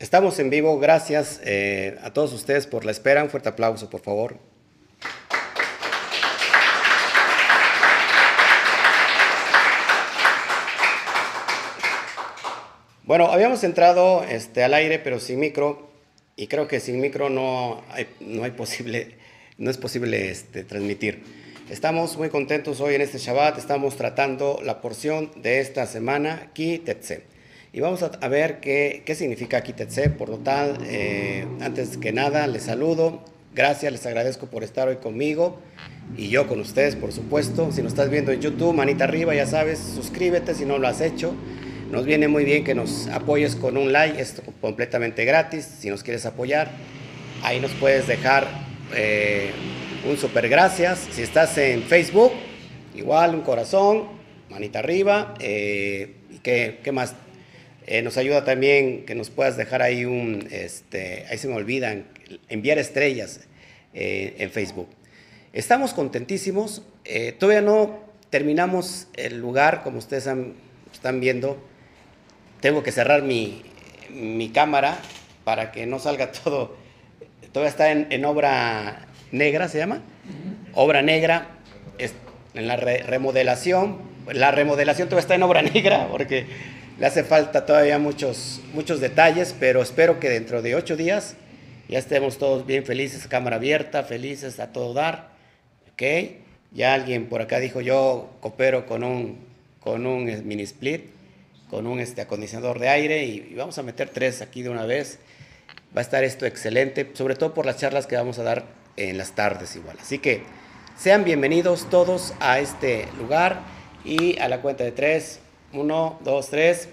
Estamos en vivo, gracias eh, a todos ustedes por la espera. Un fuerte aplauso, por favor. Bueno, habíamos entrado este, al aire, pero sin micro, y creo que sin micro no, no, hay posible, no es posible este, transmitir. Estamos muy contentos hoy en este Shabbat, estamos tratando la porción de esta semana, Ki Tetse. Y vamos a, ver qué, qué significa Kitetse. Por lo tal, eh, antes que nada, les saludo. Gracias, les agradezco por estar hoy conmigo y yo con ustedes, por supuesto. Si nos estás viendo en YouTube, manita arriba, ya sabes, suscríbete si no lo has hecho. Nos viene muy bien que nos apoyes con un like, es completamente gratis. Si nos quieres apoyar, ahí nos puedes dejar eh, un super gracias. Si estás en Facebook, igual un corazón, manita arriba. Eh, ¿Y qué, más? Eh, nos ayuda también que nos puedas dejar ahí un, este, ahí se me olvidan, enviar estrellas eh, en Facebook. Estamos contentísimos, todavía no terminamos el lugar, como ustedes están viendo. Tengo que cerrar mi, cámara para que no salga todo. Todavía está en, obra negra, ¿se llama? Obra negra, en la remodelación. La remodelación todavía está en obra negra porque le hace falta todavía muchos, muchos detalles, pero espero que dentro de ocho días ya estemos todos bien felices, cámara abierta, felices a todo dar. ¿Ok? Ya alguien por acá dijo, yo coopero con un, con un mini split, con un este, acondicionador de aire y, vamos a meter tres aquí de una vez. Va a estar esto excelente, sobre todo por las charlas que vamos a dar en las tardes igual. Así que sean bienvenidos todos a este lugar y a la cuenta de tres. Uno, dos, tres.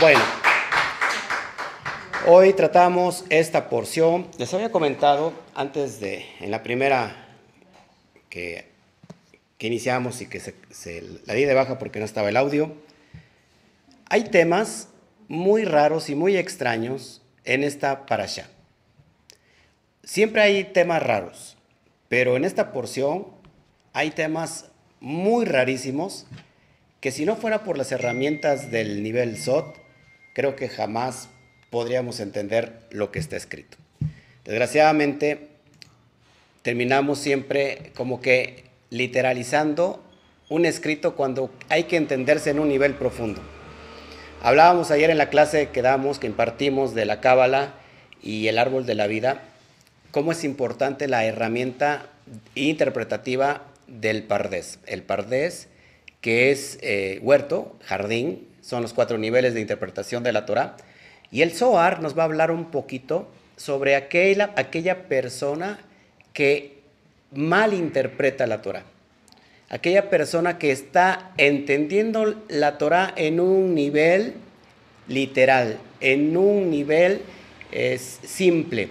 Bueno, hoy tratamos esta porción. Les había comentado antes de, en la primera que, que iniciamos y que se, la di de baja porque no estaba el audio. Hay temas muy raros y muy extraños en esta parasha. Siempre hay temas raros. Pero en esta porción hay temas muy rarísimos que si no fuera por las herramientas del nivel SOT, creo que jamás podríamos entender lo que está escrito. Desgraciadamente, terminamos siempre como que literalizando un escrito cuando hay que entenderse en un nivel profundo. Hablábamos ayer en la clase que damos, que impartimos de la Cábala y el árbol de la vida, cómo es importante la herramienta interpretativa del pardés. El pardés, que es eh, huerto, jardín, son los cuatro niveles de interpretación de la Torah. Y el Zohar nos va a hablar un poquito sobre aquella, aquella persona que mal interpreta la Torah. Aquella persona que está entendiendo la Torah en un nivel literal, en un nivel simple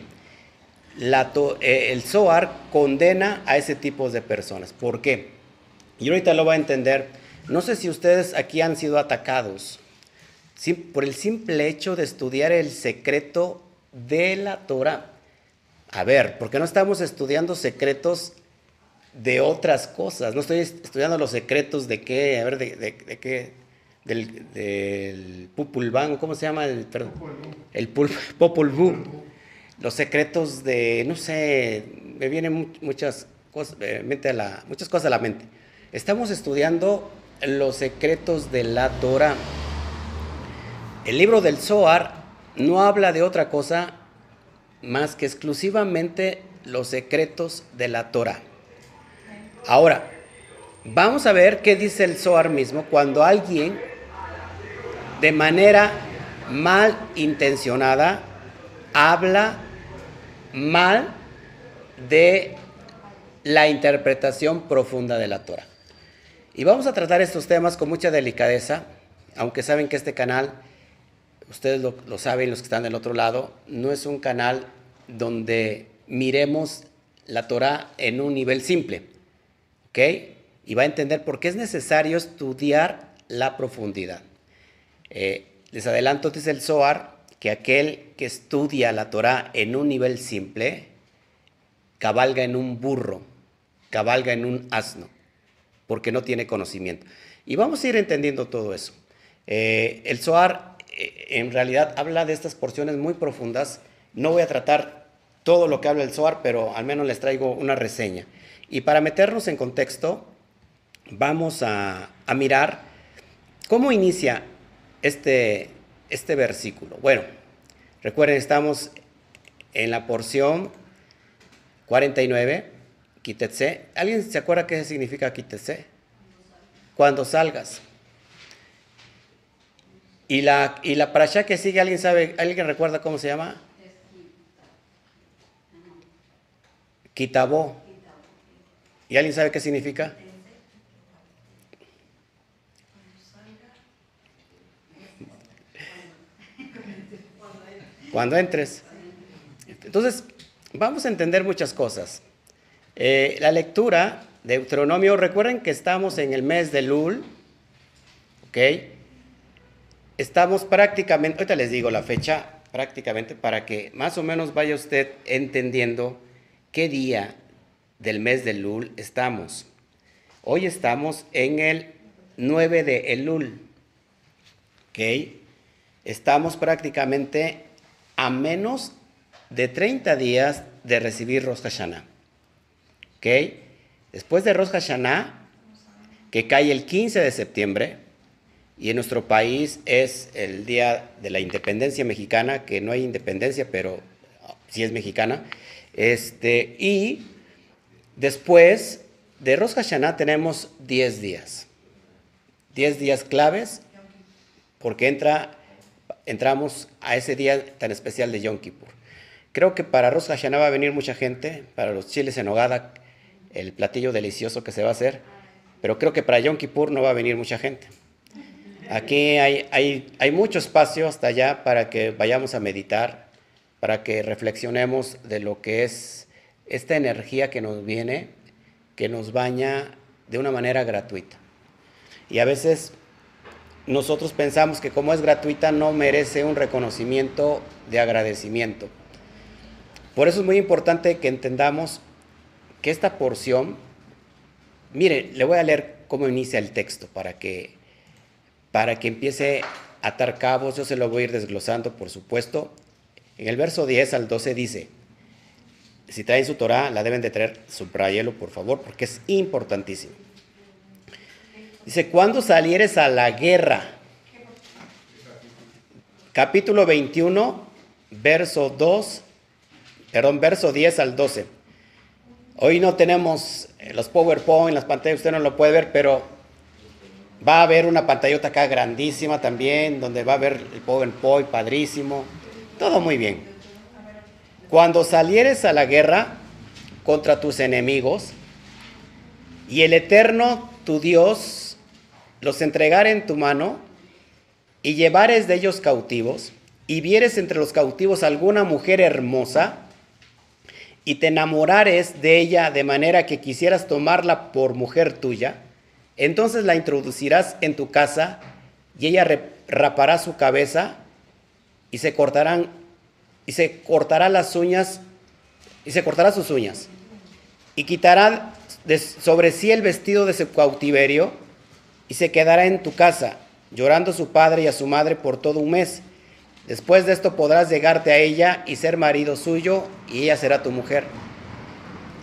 la eh, el Zohar condena a ese tipo de personas. ¿Por qué? Y ahorita lo va a entender. No sé si ustedes aquí han sido atacados por el simple hecho de estudiar el secreto de la Torah. A ver, ¿por qué no estamos estudiando secretos de otras cosas? No estoy estudiando los secretos de qué, a ver, de, qué, del, del Pupulván, ¿cómo se llama? El, perdón, el Vuh los secretos de, no sé, me vienen muchas cosas, eh, a la, muchas cosas a la mente. Estamos estudiando los secretos de la Torah. El libro del Zohar no habla de otra cosa más que exclusivamente los secretos de la Torah. Ahora, vamos a ver qué dice el Zohar mismo cuando alguien de manera mal intencionada habla mal de la interpretación profunda de la Torah. Y vamos a tratar estos temas con mucha delicadeza, aunque saben que este canal, ustedes lo, saben, los que están del otro lado, no es un canal donde miremos la Torah en un nivel simple, ¿ok? Y va a entender por qué es necesario estudiar la profundidad. Eh, les adelanto, dice el Zohar, que aquel que estudia la Torah en un nivel simple cabalga en un burro cabalga en un asno, porque no tiene conocimiento. Y vamos a ir entendiendo todo eso. Eh, el Zohar eh, en realidad habla de estas porciones muy profundas. No voy a tratar todo lo que habla el Zohar, pero al menos les traigo una reseña. Y para meternos en contexto, vamos a, mirar cómo inicia este, este versículo. Bueno, recuerden, estamos en la porción 49, Kitetse. ¿Alguien se acuerda qué significa Kitetse? Cuando salgas. Y la, y la parasha que sigue, ¿alguien sabe, alguien recuerda cómo se llama? Kitabó. ¿Y alguien sabe qué significa? Cuando entres. Entonces, vamos a entender muchas cosas. Eh, la lectura de Deuteronomio, recuerden que estamos en el mes de Lul, ¿ok? Estamos prácticamente, ahorita les digo la fecha prácticamente para que más o menos vaya usted entendiendo qué día del mes de Lul estamos. Hoy estamos en el 9 de Elul, ¿ok? Estamos prácticamente a menos de 30 días de recibir Rosh Hashanah. ¿Ok? Después de Rosh Hashanah, que cae el 15 de septiembre, y en nuestro país es el día de la independencia mexicana, que no hay independencia, pero sí es mexicana. Este, y después de Rosh Hashanah tenemos 10 días. 10 días claves, porque entra, entramos a ese día tan especial de Yom Kippur. Creo que para Rosh Hashanah va a venir mucha gente, para los chiles en hogada, el platillo delicioso que se va a hacer, pero creo que para Yom Kippur no va a venir mucha gente. Aquí hay, hay, hay mucho espacio hasta allá para que vayamos a meditar, para que reflexionemos de lo que es esta energía que nos viene, que nos baña de una manera gratuita. Y a veces nosotros pensamos que como es gratuita no merece un reconocimiento de agradecimiento. Por eso es muy importante que entendamos que esta porción, mire, le voy a leer cómo inicia el texto para que, para que empiece a atar cabos, yo se lo voy a ir desglosando, por supuesto. En el verso 10 al 12 dice, si traen su Torah, la deben de traer, subrayelo por favor, porque es importantísimo. Dice, cuando salieres a la guerra, capítulo 21, verso 2 perdón, verso 10 al 12. Hoy no tenemos eh, los PowerPoint, las pantallas, usted no lo puede ver, pero va a haber una pantallota acá grandísima también, donde va a haber el PowerPoint padrísimo. Todo muy bien. Cuando salieres a la guerra contra tus enemigos y el eterno, tu Dios, los entregare en tu mano y llevares de ellos cautivos y vieres entre los cautivos alguna mujer hermosa, y te enamorares de ella de manera que quisieras tomarla por mujer tuya, entonces la introducirás en tu casa y ella rapará su cabeza y se cortarán y se cortará las uñas y se cortará sus uñas y quitará sobre sí el vestido de su cautiverio y se quedará en tu casa llorando a su padre y a su madre por todo un mes Después de esto podrás llegarte a ella y ser marido suyo y ella será tu mujer.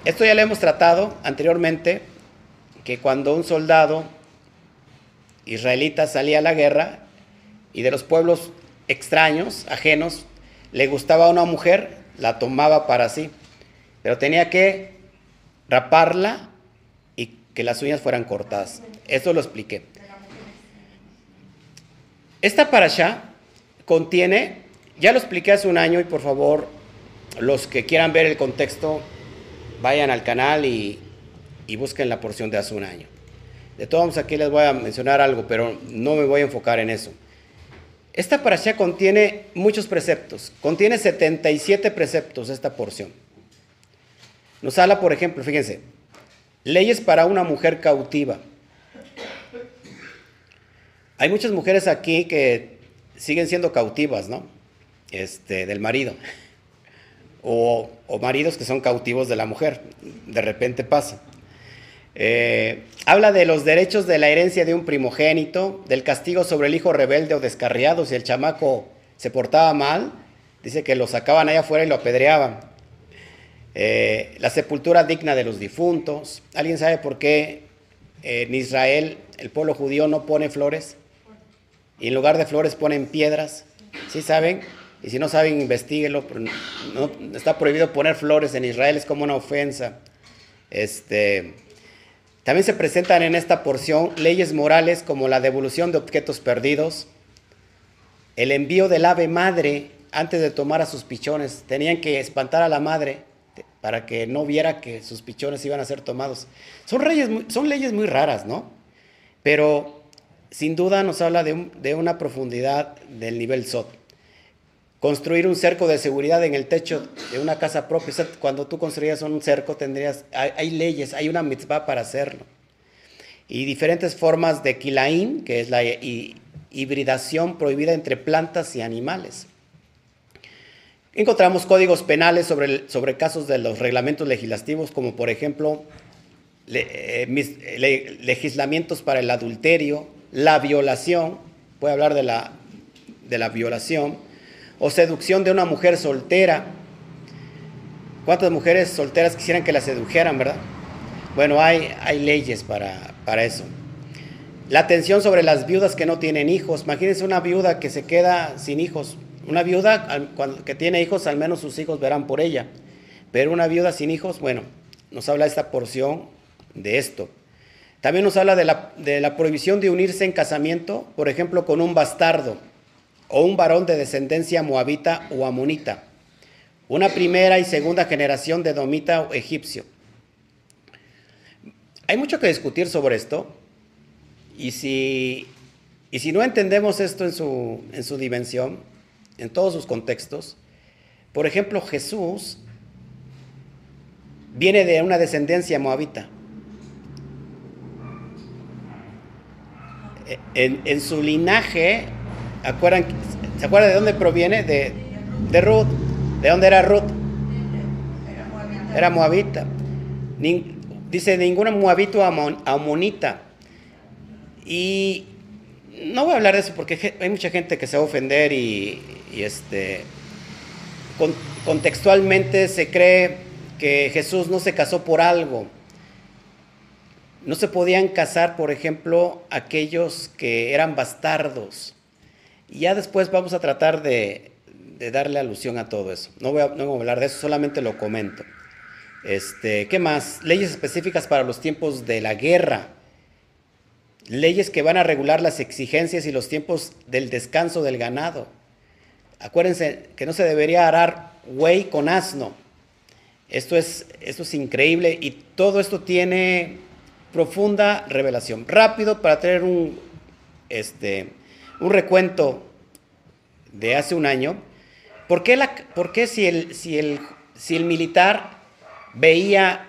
Esto ya lo hemos tratado anteriormente, que cuando un soldado israelita salía a la guerra y de los pueblos extraños, ajenos, le gustaba a una mujer, la tomaba para sí, pero tenía que raparla y que las uñas fueran cortadas. Eso lo expliqué. Esta parasha contiene, ya lo expliqué hace un año y por favor, los que quieran ver el contexto, vayan al canal y, busquen la porción de hace un año. De todos aquí les voy a mencionar algo, pero no me voy a enfocar en eso. Esta parasha contiene muchos preceptos, contiene 77 preceptos esta porción. Nos habla, por ejemplo, fíjense, leyes para una mujer cautiva. Hay muchas mujeres aquí que siguen siendo cautivas, ¿no? Este, del marido. O, maridos que son cautivos de la mujer. De repente pasa. Eh, habla de los derechos de la herencia de un primogénito, del castigo sobre el hijo rebelde o descarriado si el chamaco se portaba mal. Dice que lo sacaban allá afuera y lo apedreaban. Eh, la sepultura digna de los difuntos. ¿Alguien sabe por qué en Israel el pueblo judío no pone flores? Y en lugar de flores ponen piedras. ¿Sí saben? Y si no saben, investiguenlo. No, está prohibido poner flores en Israel, es como una ofensa. Este, también se presentan en esta porción leyes morales como la devolución de objetos perdidos, el envío del ave madre antes de tomar a sus pichones. Tenían que espantar a la madre para que no viera que sus pichones iban a ser tomados. Son, leyes muy raras, ¿no? Pero sin duda nos habla de, de una profundidad del nivel SOT. Construir un cerco de seguridad en el techo de una casa propia. Cuando tú construías un cerco tendrías, hay, leyes, hay una mitzvah para hacerlo. Y diferentes formas de kilaín, que es la hibridación prohibida entre plantas y animales. Encontramos códigos penales sobre, sobre casos de los reglamentos legislativos, como por ejemplo eh, legislamientos para el adulterio, la violación, puede hablar de la, de la violación, o seducción de una mujer soltera. ¿Cuántas mujeres solteras quisieran que la sedujeran, verdad? Bueno, hay, hay leyes para, para eso. La atención sobre las viudas que no tienen hijos. Imagínense una viuda que se queda sin hijos. Una viuda que tiene hijos, al menos sus hijos verán por ella. Pero una viuda sin hijos, bueno, nos habla esta porción de esto. También nos habla de la, de la prohibición de unirse en casamiento, por ejemplo, con un bastardo o un varón de descendencia moabita o amonita, una primera y segunda generación de domita o egipcio. Hay mucho que discutir sobre esto y si, y si no entendemos esto en su, en su dimensión, en todos sus contextos, por ejemplo, Jesús viene de una descendencia moabita. En, en su linaje ¿Acuerdan, ¿Se acuerdan de dónde proviene? De, de Ruth. ¿De dónde era Ruth? Era moabita. dice ninguna moabito amonita. Y no voy a hablar de eso porque hay mucha gente que se va a ofender y, este, contextualmente se cree que Jesús no se casó por algo. No se podían casar, por ejemplo, aquellos que eran bastardos. Y ya después vamos a tratar de, darle alusión a todo eso. No voy, a, no hablar de eso, solamente lo comento. Este, ¿Qué más? Leyes específicas para los tiempos de la guerra. Leyes que van a regular las exigencias y los tiempos del descanso del ganado. Acuérdense que no se debería arar güey con asno. Esto es, esto es increíble y todo esto tiene profunda revelación. Rápido para tener un, este, un recuento de hace un año, ¿por qué, la, si, el, si, el, si el militar veía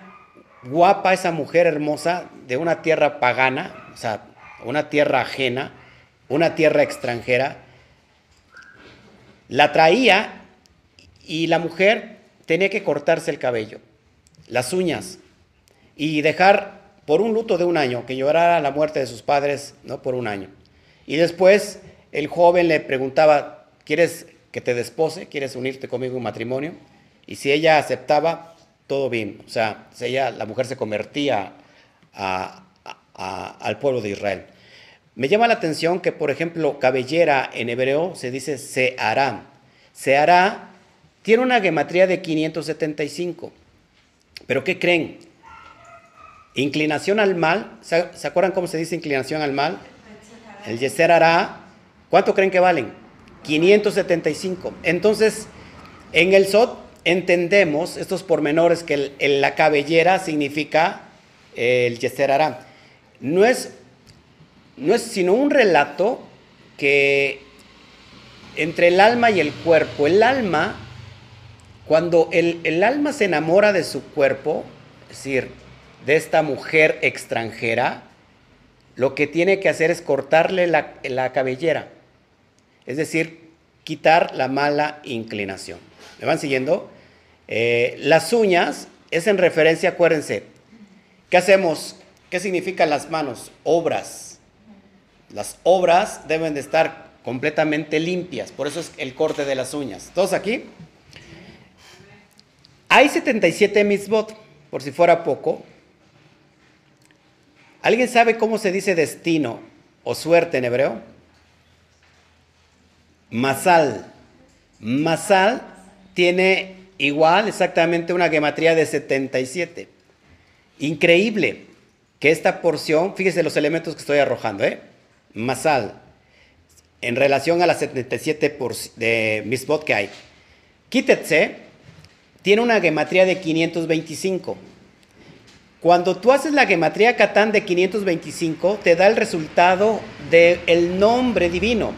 guapa esa mujer hermosa de una tierra pagana, o sea, una tierra ajena, una tierra extranjera, la traía y la mujer tenía que cortarse el cabello, las uñas y dejar por un luto de un año, que llorara la muerte de sus padres, ¿no? Por un año. Y después el joven le preguntaba, ¿quieres que te despose? ¿Quieres unirte conmigo en matrimonio? Y si ella aceptaba, todo bien. O sea, ella, la mujer se convertía al pueblo de Israel. Me llama la atención que, por ejemplo, cabellera en hebreo se dice se hará. Se hará tiene una gematría de 575. ¿Pero qué creen? Inclinación al mal. ¿Se, acuerdan cómo se dice inclinación al mal? El Yeser hará, ¿cuánto creen que valen? 575. Entonces, en el SOT entendemos estos pormenores que la cabellera significa eh, el Yeser hará. No es, no es sino un relato que entre el alma y el cuerpo, el alma, cuando el, el alma se enamora de su cuerpo, es decir, de esta mujer extranjera, lo que tiene que hacer es cortarle la, cabellera, es decir, quitar la mala inclinación. ¿Me van siguiendo? Eh, las uñas es en referencia, acuérdense, ¿qué hacemos ¿Qué significan las manos? Obras. Las obras deben de estar completamente limpias, por eso es el corte de las uñas. ¿Todos aquí? Hay 77 mitzvot, por si fuera poco. ¿Alguien sabe cómo se dice destino o suerte en hebreo? Masal. Masal tiene igual exactamente una gematría de 77. Increíble que esta porción, fíjese los elementos que estoy arrojando, ¿eh? Masal, en relación a las 77 por, de misbot que hay. Kitetse tiene una gematría de 525. Cuando tú haces la gematría Catán de 525, te da el resultado del nombre divino.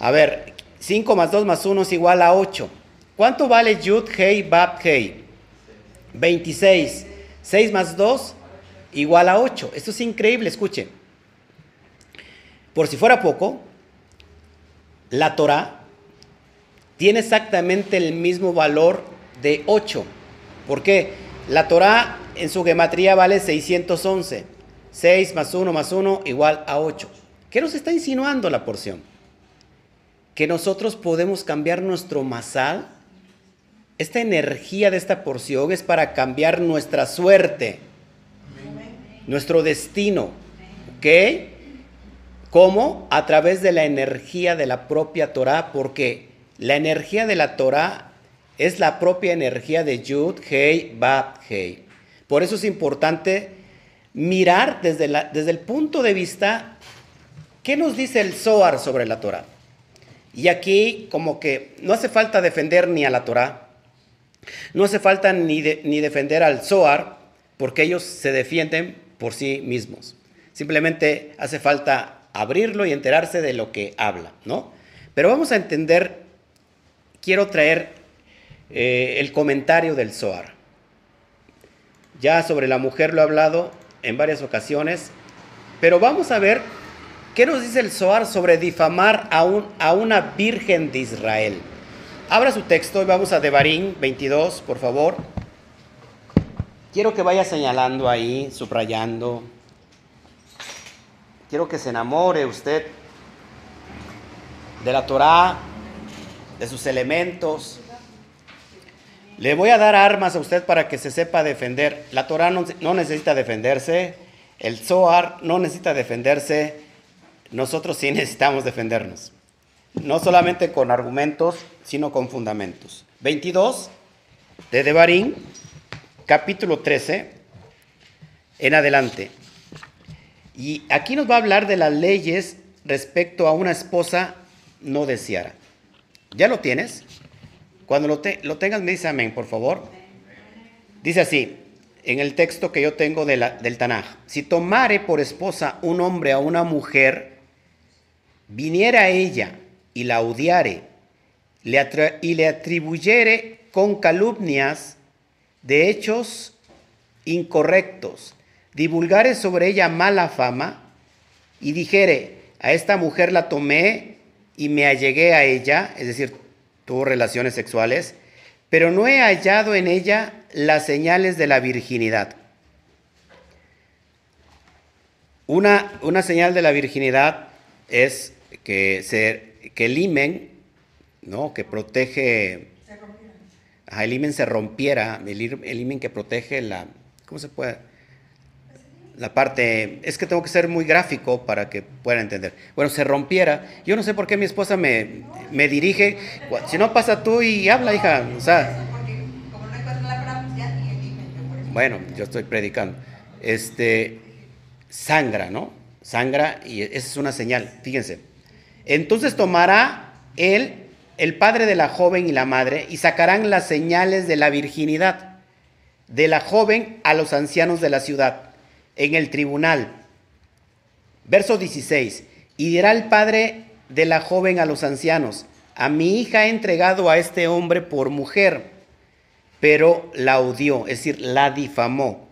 A ver, 5 más 2 más 1 es igual a 8. ¿Cuánto vale Yud Hei Bab Hei? 26. 6 más 2 igual a 8. Esto es increíble, escuchen. Por si fuera poco, la Torah tiene exactamente el mismo valor de 8. ¿Por qué? La Torah en su gematría vale 611. 6 más 1 más 1 igual a 8. ¿Qué nos está insinuando la porción? Que nosotros podemos cambiar nuestro masal esta energía de esta porción es para cambiar nuestra suerte, nuestro destino. ¿Ok? ¿Cómo? A través de la energía de la propia Torah, porque la energía de la Torah es la propia energía de Yud, Hei, Bab, Hei. Por eso es importante mirar desde, desde el punto de vista, ¿qué nos dice el Zohar sobre la Torah? Y aquí como que no hace falta defender ni a la Torah, no hace falta ni, ni defender al Zohar, porque ellos se defienden por sí mismos. Simplemente hace falta abrirlo y enterarse de lo que habla, ¿no? Pero vamos a entender, quiero traer eh, el comentario del Zohar. Ya sobre la mujer lo he hablado en varias ocasiones, pero vamos a ver qué nos dice el Zohar sobre difamar a, a una virgen de Israel. Abra su texto y vamos a Devarim 22, por favor. Quiero que vaya señalando ahí, subrayando. Quiero que se enamore usted de la Torá, de sus elementos. Le voy a dar armas a usted para que se sepa defender. La Torá no, no necesita defenderse, el Zohar no necesita defenderse, nosotros sí necesitamos defendernos no solamente con argumentos, sino con fundamentos. 22 de Devarim, capítulo 13, en adelante. Y aquí nos va a hablar de las leyes respecto a una esposa no deseara. ¿Ya lo tienes? Cuando lo, tengas me dice amén, por favor. Dice así, en el texto que yo tengo del Tanaj, si tomare por esposa un hombre a una mujer, viniera a ella y la odiare y le atribuyere con calumnias de hechos incorrectos, divulgare sobre ella mala fama y dijere, a esta mujer la tomé y me allegué a ella, es decir, tuvo relaciones sexuales, pero no he hallado en ella las señales de la virginidad. Una, una señal de la virginidad es que se que el imen, ¿no? que protege, el imen se rompiera, el, imen que protege la, ¿cómo se puede? La parte, es que tengo que ser muy gráfico para que puedan entender. Bueno, se rompiera, yo no sé por qué mi esposa me, me dirige, si no pasa tú y habla, hija, o sea... Bueno, yo estoy predicando. Este, sangra, ¿no? Sangra y esa es una señal, fíjense. Entonces tomará él, el padre de la joven y la madre, y sacarán las señales de la virginidad de la joven a los ancianos de la ciudad en el tribunal. Verso 16. Y dirá el padre de la joven a los ancianos, a mi hija he entregado a este hombre por mujer, pero la odió, es decir, la difamó.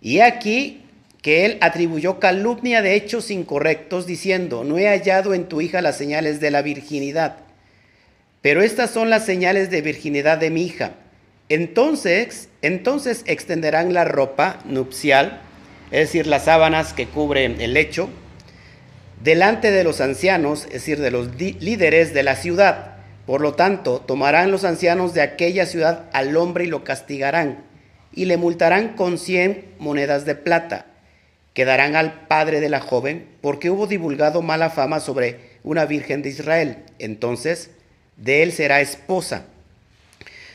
Y aquí que él atribuyó calumnia de hechos incorrectos, diciendo, no he hallado en tu hija las señales de la virginidad, pero estas son las señales de virginidad de mi hija. Entonces, entonces extenderán la ropa nupcial, es decir, las sábanas que cubren el lecho, delante de los ancianos, es decir, de los líderes de la ciudad. Por lo tanto, tomarán los ancianos de aquella ciudad al hombre y lo castigarán, y le multarán con cien monedas de plata. Quedarán al padre de la joven, porque hubo divulgado mala fama sobre una virgen de Israel. Entonces, de él será esposa.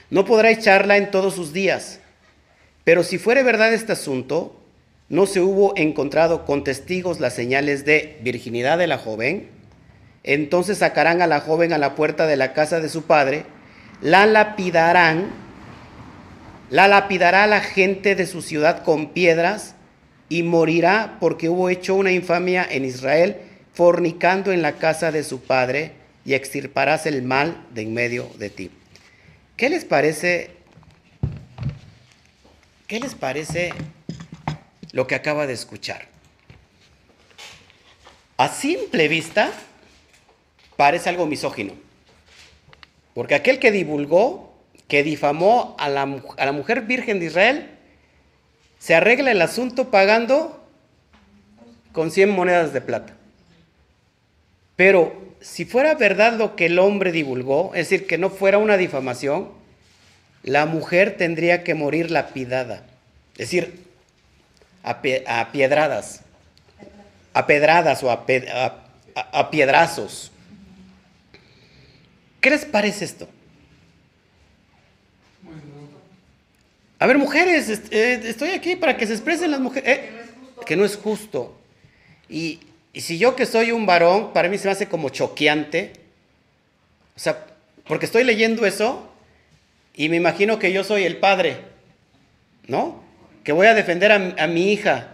No podrá echarla en todos sus días. Pero si fuere verdad este asunto, no se hubo encontrado con testigos las señales de virginidad de la joven, entonces sacarán a la joven a la puerta de la casa de su padre, la lapidarán, la lapidará la gente de su ciudad con piedras y morirá porque hubo hecho una infamia en Israel, fornicando en la casa de su padre, y extirparás el mal de en medio de ti. ¿Qué les parece? ¿Qué les parece lo que acaba de escuchar? A simple vista, parece algo misógino. Porque aquel que divulgó, que difamó a la, a la mujer virgen de Israel, se arregla el asunto pagando con 100 monedas de plata. Pero si fuera verdad lo que el hombre divulgó, es decir, que no fuera una difamación, la mujer tendría que morir lapidada. Es decir, a, piedradas, a pedradas o a, a piedrazos. ¿Qué les parece esto? A ver, mujeres, eh, estoy aquí para que se expresen las mujeres. Eh, que no es justo. Y, si yo que soy un varón, para mí se me hace como choqueante. O sea, porque estoy leyendo eso y me imagino que yo soy el padre, ¿no? Que voy a defender a, mi hija.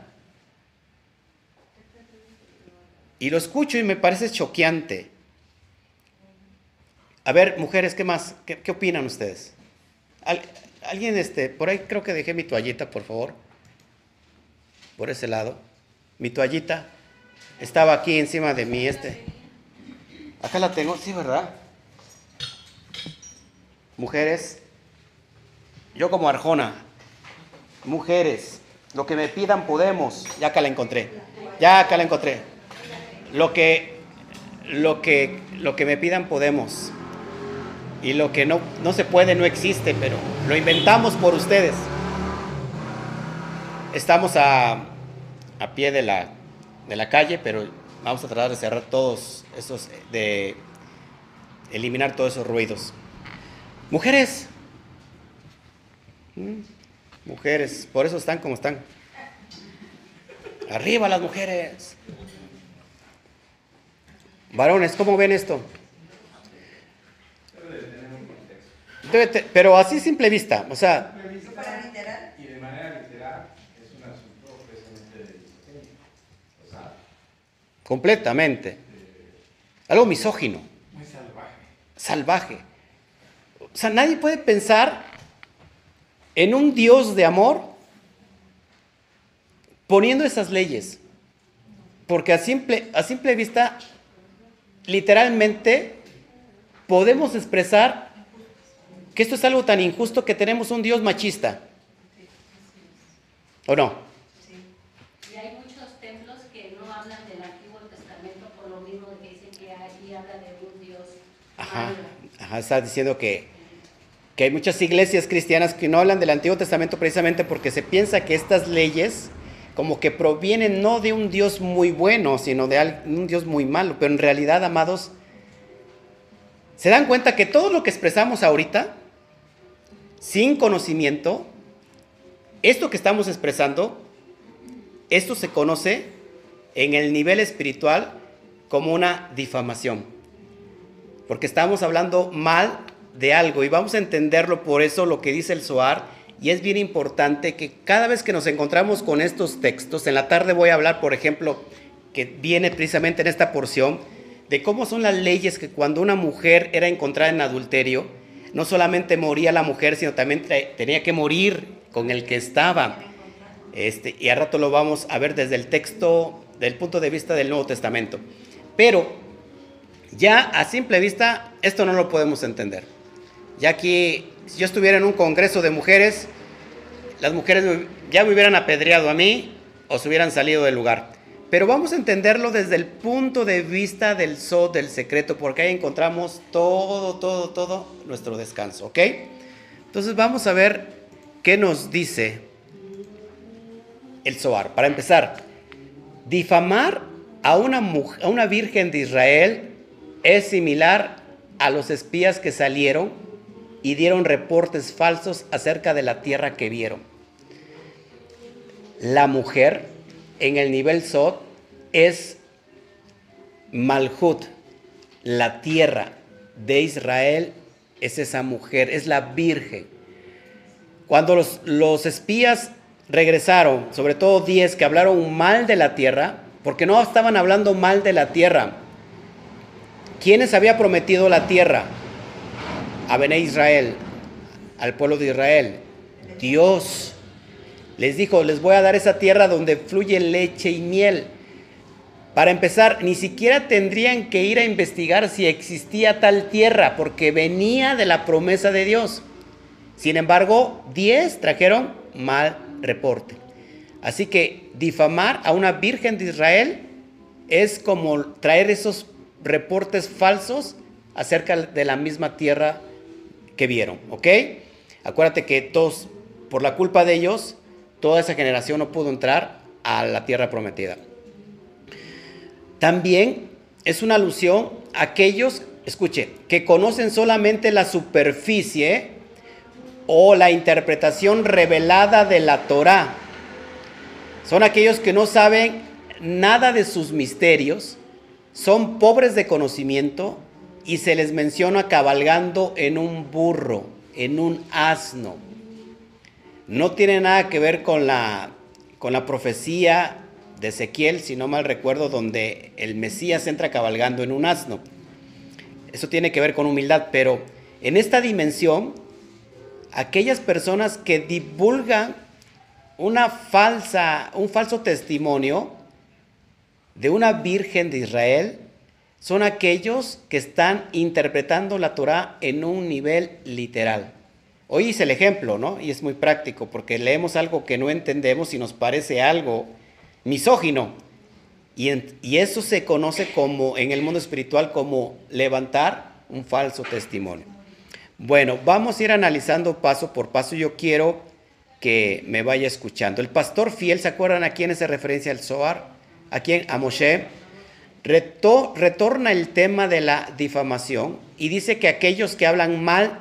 Y lo escucho y me parece choqueante. A ver, mujeres, ¿qué más? ¿Qué, opinan ustedes? Alguien, este, por ahí creo que dejé mi toallita, por favor. Por ese lado. Mi toallita. Estaba aquí encima de mí, este. Acá la tengo, sí, ¿verdad? Mujeres. Yo como Arjona. Mujeres. Lo que me pidan podemos. Ya acá la encontré. Ya acá la encontré. Lo que, lo que, lo que me pidan podemos. Y lo que no, no se puede no existe, pero lo inventamos por ustedes. Estamos a, a pie de la, de la calle, pero vamos a tratar de cerrar todos esos, de eliminar todos esos ruidos. Mujeres, mm, mujeres, por eso están como están. Arriba las mujeres. Varones, ¿cómo ven esto? pero así simple vista, o sea... Y de manera literal es un asunto precisamente de o sea, Completamente. Algo misógino. Muy salvaje. Salvaje. O sea, nadie puede pensar en un Dios de amor poniendo esas leyes. Porque a simple, a simple vista, literalmente, podemos expresar que esto es algo tan injusto que tenemos un Dios machista. ¿O no? Sí. Y hay muchos templos que no hablan del Antiguo Testamento por lo mismo que dicen que ahí habla de un Dios. Ajá, ajá está diciendo que, que hay muchas iglesias cristianas que no hablan del Antiguo Testamento precisamente porque se piensa que estas leyes como que provienen no de un Dios muy bueno, sino de un Dios muy malo. Pero en realidad, amados, ¿se dan cuenta que todo lo que expresamos ahorita sin conocimiento, esto que estamos expresando, esto se conoce en el nivel espiritual como una difamación. Porque estamos hablando mal de algo y vamos a entenderlo por eso lo que dice el Soar. Y es bien importante que cada vez que nos encontramos con estos textos, en la tarde voy a hablar, por ejemplo, que viene precisamente en esta porción, de cómo son las leyes que cuando una mujer era encontrada en adulterio, no solamente moría la mujer, sino también tenía que morir con el que estaba. Este, y a rato lo vamos a ver desde el texto, del punto de vista del Nuevo Testamento. Pero ya a simple vista, esto no lo podemos entender. Ya que si yo estuviera en un congreso de mujeres, las mujeres ya me hubieran apedreado a mí o se hubieran salido del lugar. Pero vamos a entenderlo desde el punto de vista del Sod del secreto, porque ahí encontramos todo, todo, todo nuestro descanso, ¿ok? Entonces vamos a ver qué nos dice el Zohar. Para empezar, difamar a una, a una virgen de Israel es similar a los espías que salieron y dieron reportes falsos acerca de la tierra que vieron. La mujer en el nivel Sod es Malhut, la tierra de Israel es esa mujer, es la virgen. Cuando los, los espías regresaron, sobre todo 10 que hablaron mal de la tierra, porque no estaban hablando mal de la tierra. ¿Quiénes había prometido la tierra? A Bené Israel, al pueblo de Israel. Dios les dijo, les voy a dar esa tierra donde fluye leche y miel. Para empezar, ni siquiera tendrían que ir a investigar si existía tal tierra, porque venía de la promesa de Dios. Sin embargo, 10 trajeron mal reporte. Así que difamar a una virgen de Israel es como traer esos reportes falsos acerca de la misma tierra vieron, ¿ok? Acuérdate que todos, por la culpa de ellos, toda esa generación no pudo entrar a la tierra prometida. También es una alusión a aquellos, escuche, que conocen solamente la superficie o la interpretación revelada de la Torah. Son aquellos que no saben nada de sus misterios, son pobres de conocimiento y se les menciona cabalgando en un burro, en un asno. No tiene nada que ver con la, con la profecía de Ezequiel, si no mal recuerdo, donde el Mesías entra cabalgando en un asno. Eso tiene que ver con humildad, pero en esta dimensión aquellas personas que divulgan una falsa, un falso testimonio de una virgen de Israel son aquellos que están interpretando la Torah en un nivel literal. Hoy hice el ejemplo, ¿no? Y es muy práctico porque leemos algo que no entendemos y nos parece algo misógino. Y, eso se conoce como en el mundo espiritual como levantar un falso testimonio. Bueno, vamos a ir analizando paso por paso. Yo quiero que me vaya escuchando. El pastor fiel, ¿se acuerdan a quién es referencia el Zohar? ¿A quién? A Moshe. Retorna el tema de la difamación y dice que aquellos que hablan mal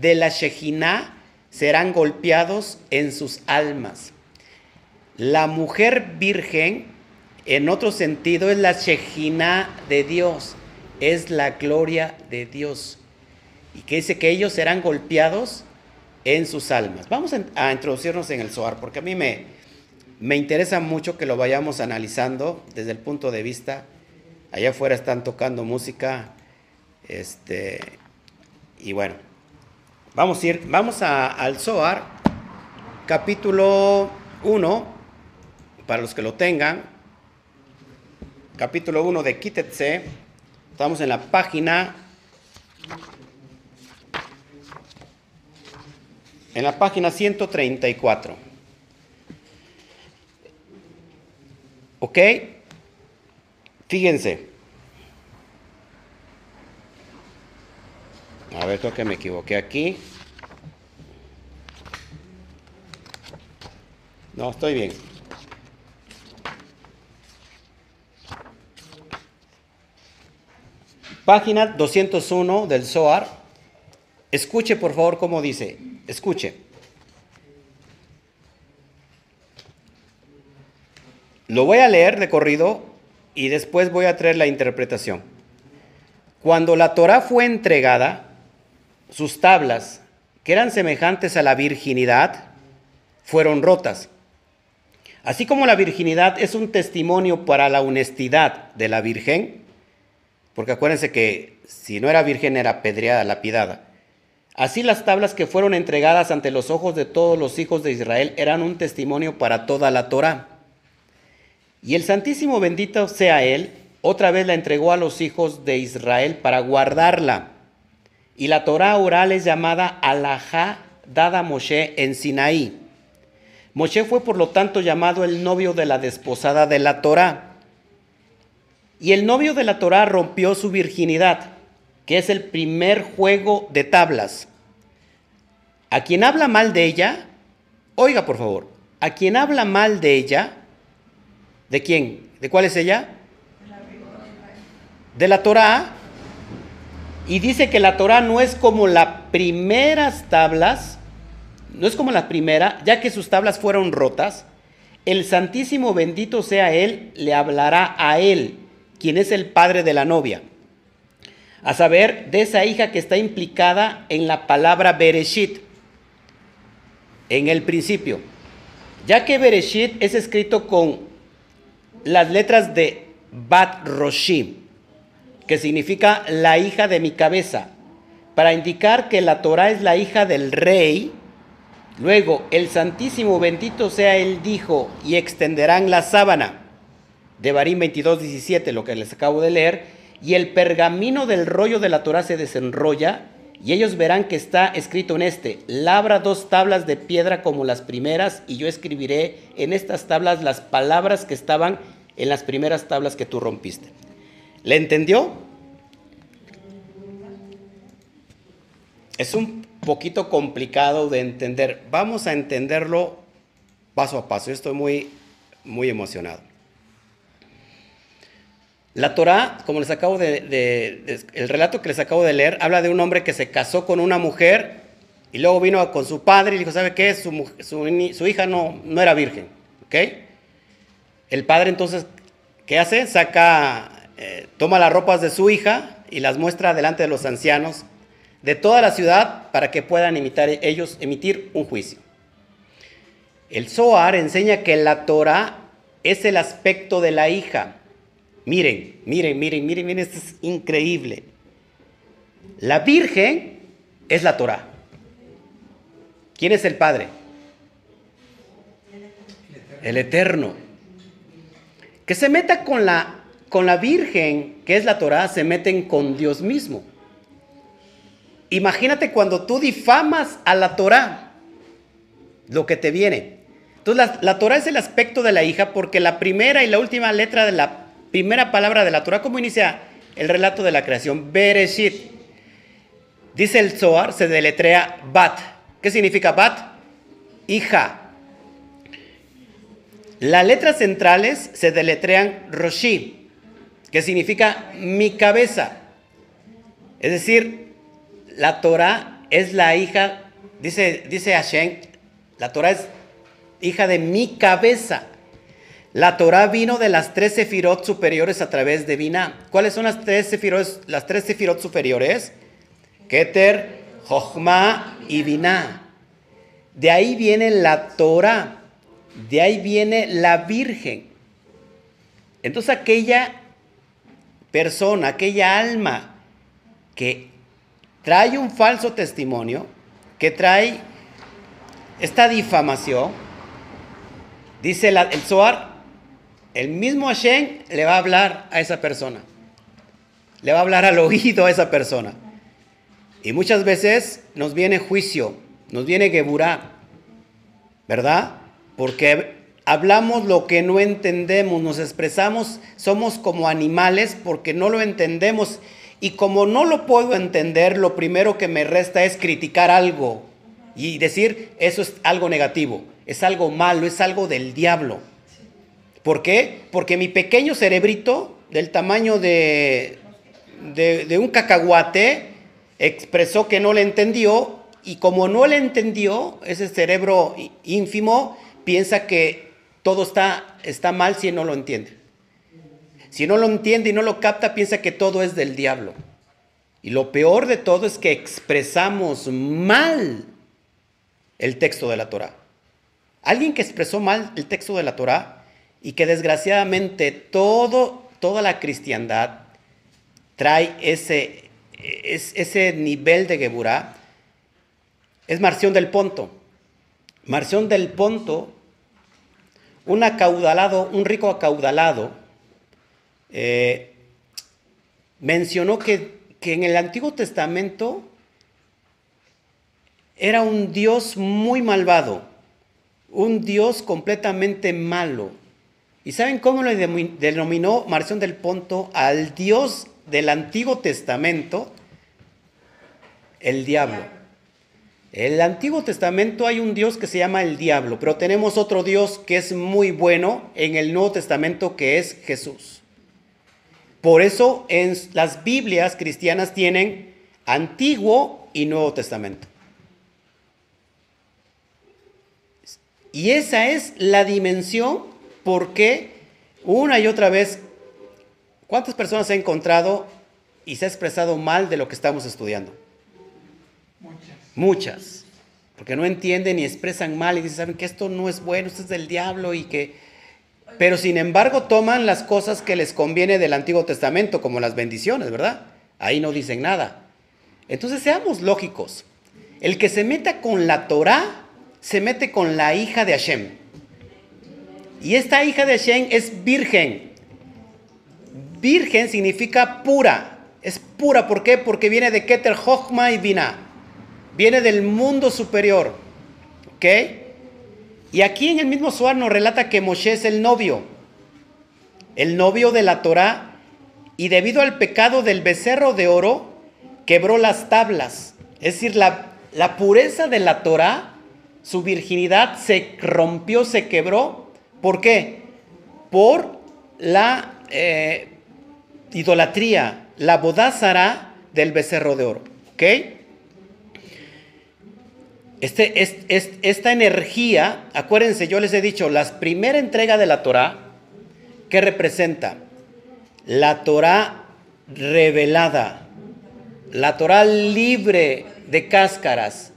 de la Shejinah serán golpeados en sus almas. La mujer virgen, en otro sentido, es la Shejinah de Dios, es la gloria de Dios y que dice que ellos serán golpeados en sus almas. Vamos a introducirnos en el Zohar, porque a mí me, me interesa mucho que lo vayamos analizando desde el punto de vista, allá afuera están tocando música, este, y bueno, vamos a ir, vamos al Zohar, capítulo 1, para los que lo tengan, capítulo 1 de Kitetse, estamos en la página en la página 134. ¿Ok? Fíjense. A ver, creo que me equivoqué aquí. No, estoy bien. Página 201 del SOAR. Escuche por favor cómo dice. Escuche. Lo voy a leer de corrido y después voy a traer la interpretación. Cuando la Torah fue entregada, sus tablas, que eran semejantes a la virginidad, fueron rotas. Así como la virginidad es un testimonio para la honestidad de la virgen, porque acuérdense que si no era virgen era apedreada, lapidada. Así las tablas que fueron entregadas ante los ojos de todos los hijos de Israel eran un testimonio para toda la Torah. Y el Santísimo bendito sea Él, otra vez la entregó a los hijos de Israel para guardarla. Y la Torah oral es llamada Alajá dada a Moshe en Sinaí. Moshe fue por lo tanto llamado el novio de la desposada de la Torá. Y el novio de la Torá rompió su virginidad, que es el primer juego de tablas. A quien habla mal de ella, oiga por favor, a quien habla mal de ella, ¿de quién? ¿De cuál es ella? De la Torá. Y dice que la Torá no es como las primeras tablas, no es como la primera, ya que sus tablas fueron rotas. El Santísimo bendito sea Él, le hablará a Él, quien es el padre de la novia. A saber, de esa hija que está implicada en la palabra Bereshit, en el principio. Ya que Bereshit es escrito con las letras de Bat Roshim, que significa la hija de mi cabeza, para indicar que la Torah es la hija del rey. Luego, el Santísimo bendito sea él dijo, y extenderán la sábana, de Barín 22, 17, lo que les acabo de leer, y el pergamino del rollo de la Torah se desenrolla, y ellos verán que está escrito en este, labra dos tablas de piedra como las primeras, y yo escribiré en estas tablas las palabras que estaban en las primeras tablas que tú rompiste. ¿Le entendió? Es un poquito complicado de entender. Vamos a entenderlo paso a paso. Estoy muy, muy emocionado. La Torah, como les acabo de, el relato que les acabo de leer, habla de un hombre que se casó con una mujer y luego vino con su padre y dijo, ¿sabe qué? Su, su, hija no, no era virgen, ¿ok? El padre entonces, ¿qué hace? Saca, eh, toma las ropas de su hija y las muestra delante de los ancianos de toda la ciudad para que puedan imitar, ellos emitir un juicio. El Zohar enseña que la Torah es el aspecto de la hija Miren, miren, miren, miren, miren, esto es increíble. La Virgen es la Torah. ¿Quién es el Padre? El Eterno. Que se meta con la, con la Virgen, que es la Torah, se meten con Dios mismo. Imagínate cuando tú difamas a la Torah, lo que te viene. Entonces la, la Torah es el aspecto de la hija porque la primera y la última letra de la primera palabra de la Torah, ¿cómo inicia el relato de la creación? Bereshit. Dice el Zohar, se deletrea Bat. ¿Qué significa Bat? Hija. Las letras centrales se deletrean Roshi, que significa mi cabeza. Es decir, la Torah es la hija, dice, dice Hashem, la Torah es hija de mi cabeza. La Torah vino de las tres sefirot superiores a través de Binah. ¿Cuáles son las tres sefirot, las tres superiores? Keter, Jochma y Binah. De ahí viene la Torah. De ahí viene la Virgen. Entonces aquella persona, aquella alma que trae un falso testimonio, que trae esta difamación, dice el Zohar, el mismo Hashem le va a hablar a esa persona. Le va a hablar al oído a esa persona. Y muchas veces nos viene juicio, nos viene Geburá, ¿verdad? Porque hablamos lo que no entendemos, nos expresamos, somos como animales porque no lo entendemos. Y como no lo puedo entender, lo primero que me resta es criticar algo y decir, eso es algo negativo, es algo malo, es algo del diablo. ¿Por qué? Porque mi pequeño cerebrito, del tamaño de, de, un cacahuate, expresó que no le entendió y como no le entendió, ese cerebro ínfimo piensa que todo está, está mal si no lo entiende. Si no lo entiende y no lo capta, piensa que todo es del diablo. Y lo peor de todo es que expresamos mal el texto de la Torah. Alguien que expresó mal el texto de la Torah y que desgraciadamente todo, toda la cristiandad trae ese, ese nivel de Geburá, es Marción del Ponto. Marción del Ponto, un acaudalado, un rico acaudalado, eh, mencionó que, que en el Antiguo Testamento era un Dios muy malvado, un Dios completamente malo. ¿Y saben cómo lo denominó Marción del Ponto al Dios del Antiguo Testamento? El diablo. El Antiguo Testamento hay un Dios que se llama el diablo, pero tenemos otro Dios que es muy bueno en el Nuevo Testamento que es Jesús. Por eso en las Biblias cristianas tienen Antiguo y Nuevo Testamento. Y esa es la dimensión porque una y otra vez, ¿cuántas personas se ha encontrado y se ha expresado mal de lo que estamos estudiando? Muchas. Muchas. Porque no entienden y expresan mal y dicen, saben que esto no es bueno, esto es del diablo y que... Pero sin embargo toman las cosas que les conviene del Antiguo Testamento, como las bendiciones, ¿verdad? Ahí no dicen nada. Entonces seamos lógicos. El que se meta con la Torah se mete con la hija de Hashem. Y esta hija de Hashem es virgen. Virgen significa pura. Es pura, ¿por qué? Porque viene de Keter Jochma y Vina. Viene del mundo superior. ¿Ok? Y aquí en el mismo Suar nos relata que Moshe es el novio. El novio de la Torah. Y debido al pecado del becerro de oro, quebró las tablas. Es decir, la, la pureza de la Torah su virginidad se rompió, se quebró. ¿Por qué? Por la eh, idolatría, la bodázara del becerro de oro. ¿Ok? Este, es, esta energía, acuérdense, yo les he dicho, la primera entrega de la Torah, ¿qué representa? La Torah revelada, la Torah libre de cáscaras,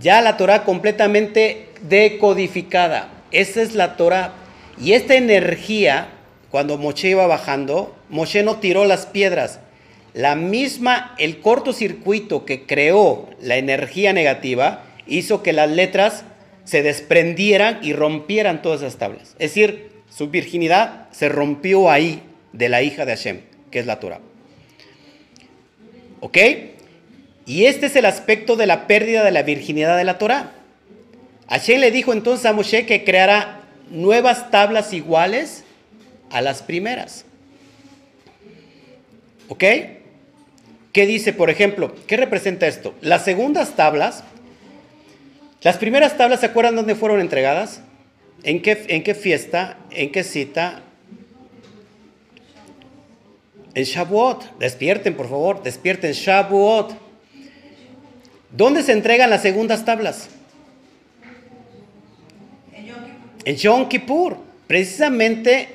ya la Torah completamente decodificada. Esa es la Torah. Y esta energía, cuando Moshe iba bajando, Moshe no tiró las piedras. La misma, el cortocircuito que creó la energía negativa, hizo que las letras se desprendieran y rompieran todas esas tablas. Es decir, su virginidad se rompió ahí de la hija de Hashem, que es la Torah. ¿Ok? Y este es el aspecto de la pérdida de la virginidad de la Torah. Hashem le dijo entonces a Moshe que creara nuevas tablas iguales a las primeras. ¿Ok? ¿Qué dice, por ejemplo? ¿Qué representa esto? Las segundas tablas, las primeras tablas, ¿se acuerdan dónde fueron entregadas? ¿En qué, en qué fiesta? ¿En qué cita? En Shavuot. Despierten, por favor, despierten. Shavuot. ¿Dónde se entregan las segundas tablas? En Yom Kippur. Precisamente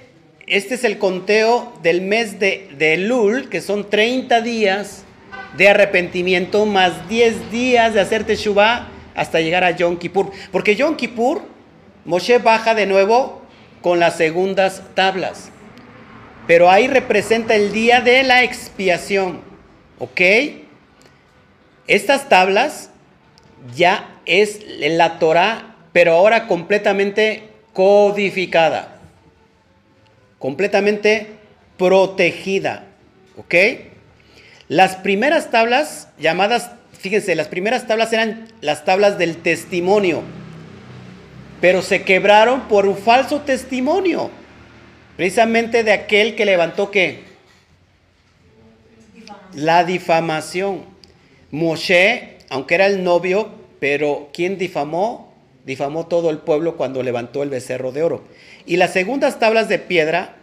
este es el conteo del mes de, de Lul, que son 30 días de arrepentimiento más 10 días de hacer Teshuvah hasta llegar a Yom Kippur. Porque Yom Kippur, Moshe baja de nuevo con las segundas tablas. Pero ahí representa el día de la expiación. ¿Ok? Estas tablas ya es la Torah, pero ahora completamente codificada, completamente protegida. ¿Ok? Las primeras tablas llamadas, fíjense, las primeras tablas eran las tablas del testimonio, pero se quebraron por un falso testimonio, precisamente de aquel que levantó qué? La difamación. Moshe, aunque era el novio, pero ¿quién difamó? Difamó todo el pueblo cuando levantó el becerro de oro. Y las segundas tablas de piedra,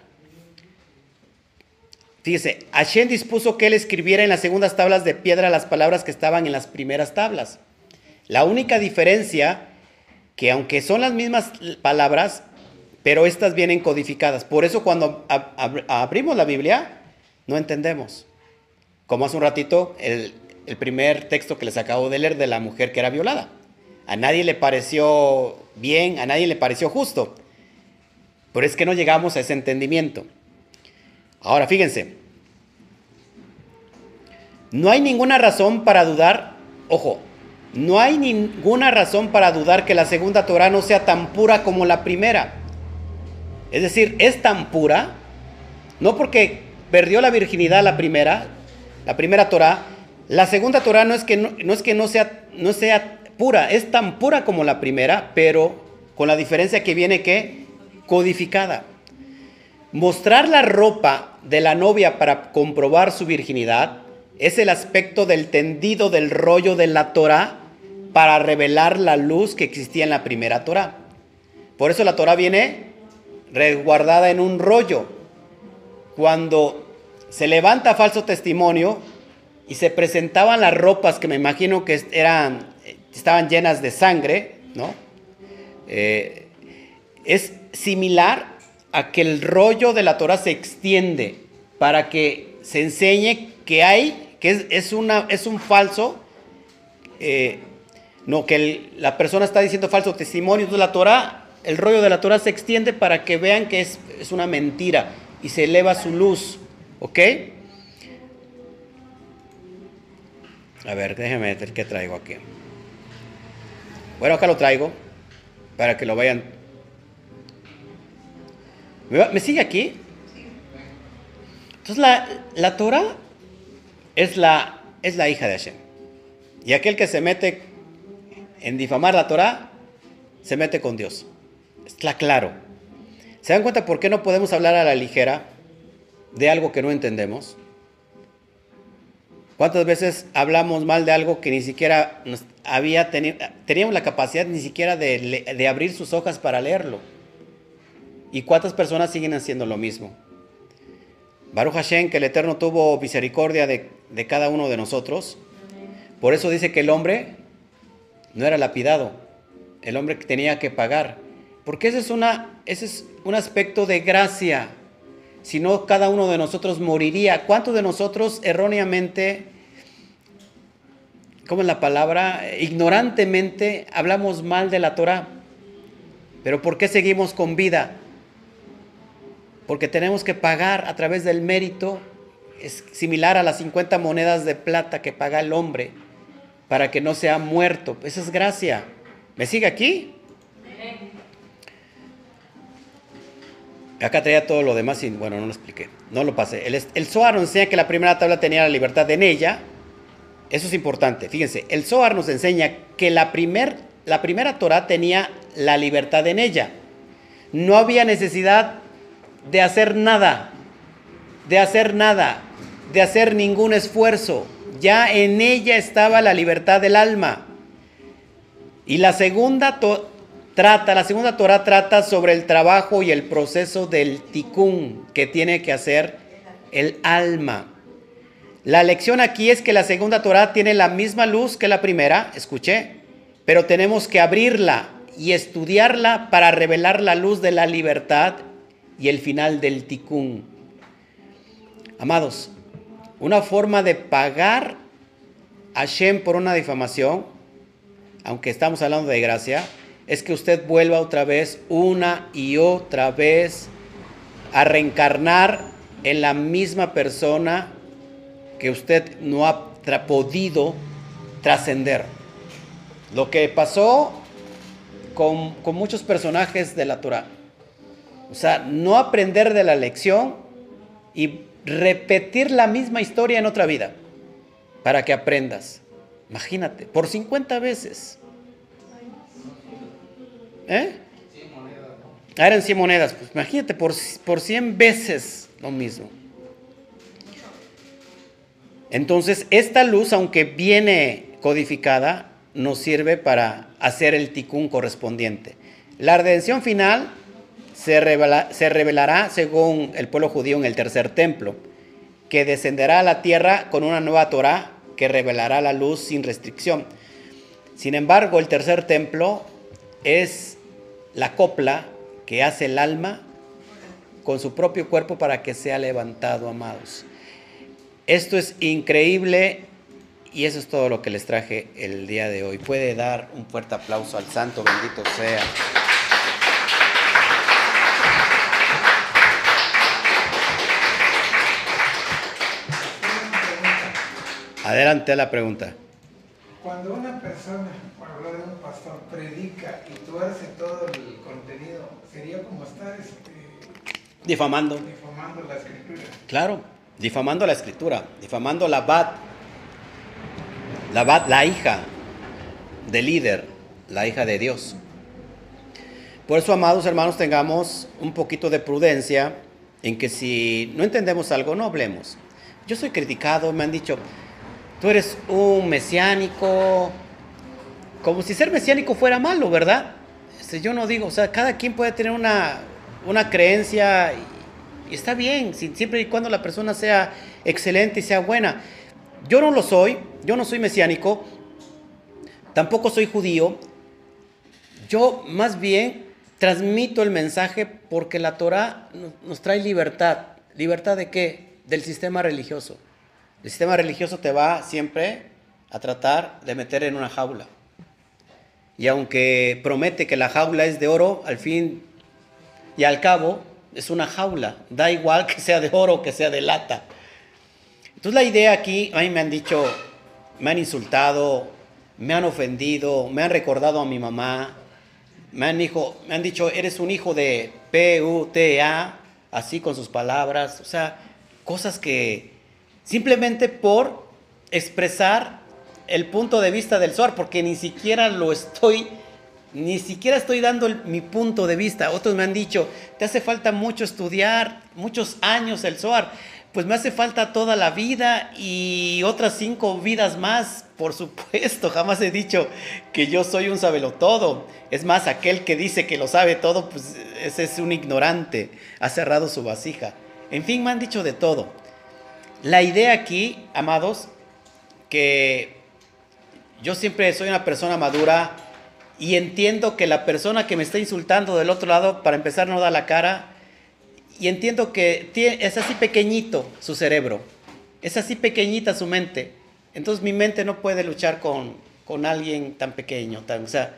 fíjese, Hashem dispuso que él escribiera en las segundas tablas de piedra las palabras que estaban en las primeras tablas. La única diferencia, que aunque son las mismas palabras, pero estas vienen codificadas. Por eso cuando abrimos la Biblia, no entendemos. Como hace un ratito, el, el primer texto que les acabo de leer de la mujer que era violada. A nadie le pareció bien, a nadie le pareció justo. Pero es que no llegamos a ese entendimiento. Ahora, fíjense. No hay ninguna razón para dudar, ojo, no hay ninguna razón para dudar que la segunda Torah no sea tan pura como la primera. Es decir, es tan pura, no porque perdió la virginidad la primera, la primera Torah, la segunda Torah no es que no, es que no sea, no sea pura, es tan pura como la primera, pero con la diferencia que viene que codificada. Mostrar la ropa de la novia para comprobar su virginidad es el aspecto del tendido del rollo de la Torah para revelar la luz que existía en la primera Torah. Por eso la Torah viene resguardada en un rollo. Cuando se levanta falso testimonio y se presentaban las ropas que me imagino que eran, estaban llenas de sangre, ¿no? Eh, es similar a que el rollo de la Torah se extiende para que se enseñe que hay, que es, una, es un falso, eh, no, que la persona está diciendo falso testimonio, de la Torah, el rollo de la Torah se extiende para que vean que es, es una mentira y se eleva su luz, ¿ok? A ver, déjenme ver qué traigo aquí. Bueno, acá lo traigo para que lo vayan ¿Me, sigue aquí? Entonces la, la Torah es la, es la hija de Hashem. Y aquel que se mete en difamar la Torah, se mete con Dios. Está claro. ¿Se dan cuenta por qué no podemos hablar a la ligera de algo que no entendemos? ¿Cuántas veces hablamos mal de algo que ni siquiera había teníamos la capacidad ni siquiera de, de abrir sus hojas para leerlo? ¿Y cuántas personas siguen haciendo lo mismo? Baruch Hashem, que el Eterno tuvo misericordia de, cada uno de nosotros. Por eso dice que el hombre no era lapidado, el hombre que tenía que pagar. Porque ese es, una, ese es un aspecto de gracia. Si no, cada uno de nosotros moriría. ¿Cuántos de nosotros erróneamente, ¿cómo es la palabra? Ignorantemente hablamos mal de la Torah. Pero ¿por qué seguimos con vida? porque tenemos que pagar a través del mérito, es similar a las 50 monedas de plata que paga el hombre para que no sea muerto. Esa es gracia. ¿Me sigue aquí? Acá traía todo lo demás y bueno, no lo expliqué, no lo pasé. El, el Zohar enseña que la primera tabla tenía la libertad en ella. Eso es importante. Fíjense, el Zohar nos enseña que la, la primera Torah tenía la libertad en ella. No había necesidad de hacer nada, de hacer nada, de hacer ningún esfuerzo. Ya en ella estaba la libertad del alma. Y la segunda trata, la segunda Torah trata sobre el trabajo y el proceso del tikkun que tiene que hacer el alma. La lección aquí es que la segunda Torah tiene la misma luz que la primera, escuché, pero tenemos que abrirla y estudiarla para revelar la luz de la libertad y el final del ticún. Amados, una forma de pagar a Shem por una difamación, aunque estamos hablando de gracia, es que usted vuelva otra vez, una y otra vez, a reencarnar en la misma persona que usted no ha podido trascender. Lo que pasó con, con muchos personajes de la Torah. O sea, no aprender de la lección y repetir la misma historia en otra vida para que aprendas. Imagínate, por 50 veces. ¿Eh? Ah, eran 100 monedas. Pues imagínate, por, por 100 veces lo mismo. Entonces, esta luz, aunque viene codificada, nos sirve para hacer el ticún correspondiente. La redención final se, revelará según el pueblo judío en el tercer templo, que descenderá a la tierra con una nueva Torah que revelará la luz sin restricción. Sin embargo, el tercer templo es la copla que hace el alma con su propio cuerpo para que sea levantado, amados. Esto es increíble y eso es todo lo que les traje el día de hoy. Puede dar un fuerte aplauso al santo, bendito sea. Adelante a la pregunta. Cuando una persona, por hablar de un pastor, predica y tú haces todo el contenido, sería como estar este, difamando. Difamando la escritura. Claro, difamando la escritura, difamando la bat, la bat, la hija del líder, la hija de Dios. Por eso, amados hermanos, tengamos un poquito de prudencia en que si no entendemos algo, no hablemos. Yo soy criticado, me han dicho, tú eres un mesiánico, como si ser mesiánico fuera malo, ¿verdad? Este, yo no digo, o sea, cada quien puede tener una, una creencia y, está bien, siempre y cuando la persona sea excelente y sea buena. Yo no lo soy, yo no soy mesiánico, tampoco soy judío. Yo más bien transmito el mensaje porque la Torah nos trae libertad. ¿Libertad de qué? Del sistema religioso. El sistema religioso te va siempre a tratar de meter en una jaula. Y aunque promete que la jaula es de oro, al fin y al cabo es una jaula. Da igual que sea de oro o que sea de lata. Entonces la idea aquí, a mí me han dicho, me han insultado, me han ofendido, me han recordado a mi mamá, me han, me han dicho, eres un hijo de P-U-T-A, así con sus palabras, o sea, cosas que simplemente por expresar el punto de vista del SOAR, porque ni siquiera lo estoy, ni siquiera estoy dando mi punto de vista. Otros me han dicho, te hace falta mucho estudiar, muchos años el SOAR pues me hace falta toda la vida y otras cinco vidas más, por supuesto. Jamás he dicho que yo soy un sabelotodo. Es más, aquel que dice que lo sabe todo, pues ese es un ignorante. Ha cerrado su vasija. En fin, me han dicho de todo. La idea aquí, amados, que yo siempre soy una persona madura y entiendo que la persona que me está insultando del otro lado, para empezar, no da la cara y entiendo que es así pequeñito su cerebro, es así pequeñita su mente. Entonces mi mente no puede luchar con, con alguien tan pequeño. Tan, o sea,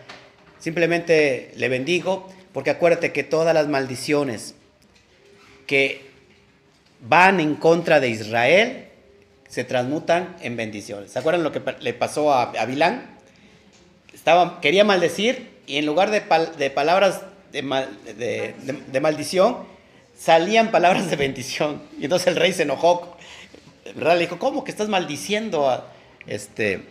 simplemente le bendigo, porque acuérdate que todas las maldiciones que van en contra de Israel se transmutan en bendiciones. ¿Se acuerdan lo que le pasó a, a Bilán? Quería maldecir y en lugar de, palabras de, maldición, salían palabras de bendición. Y entonces el rey se enojó. ¿verdad? Le dijo, ¿cómo que estás maldiciendo este?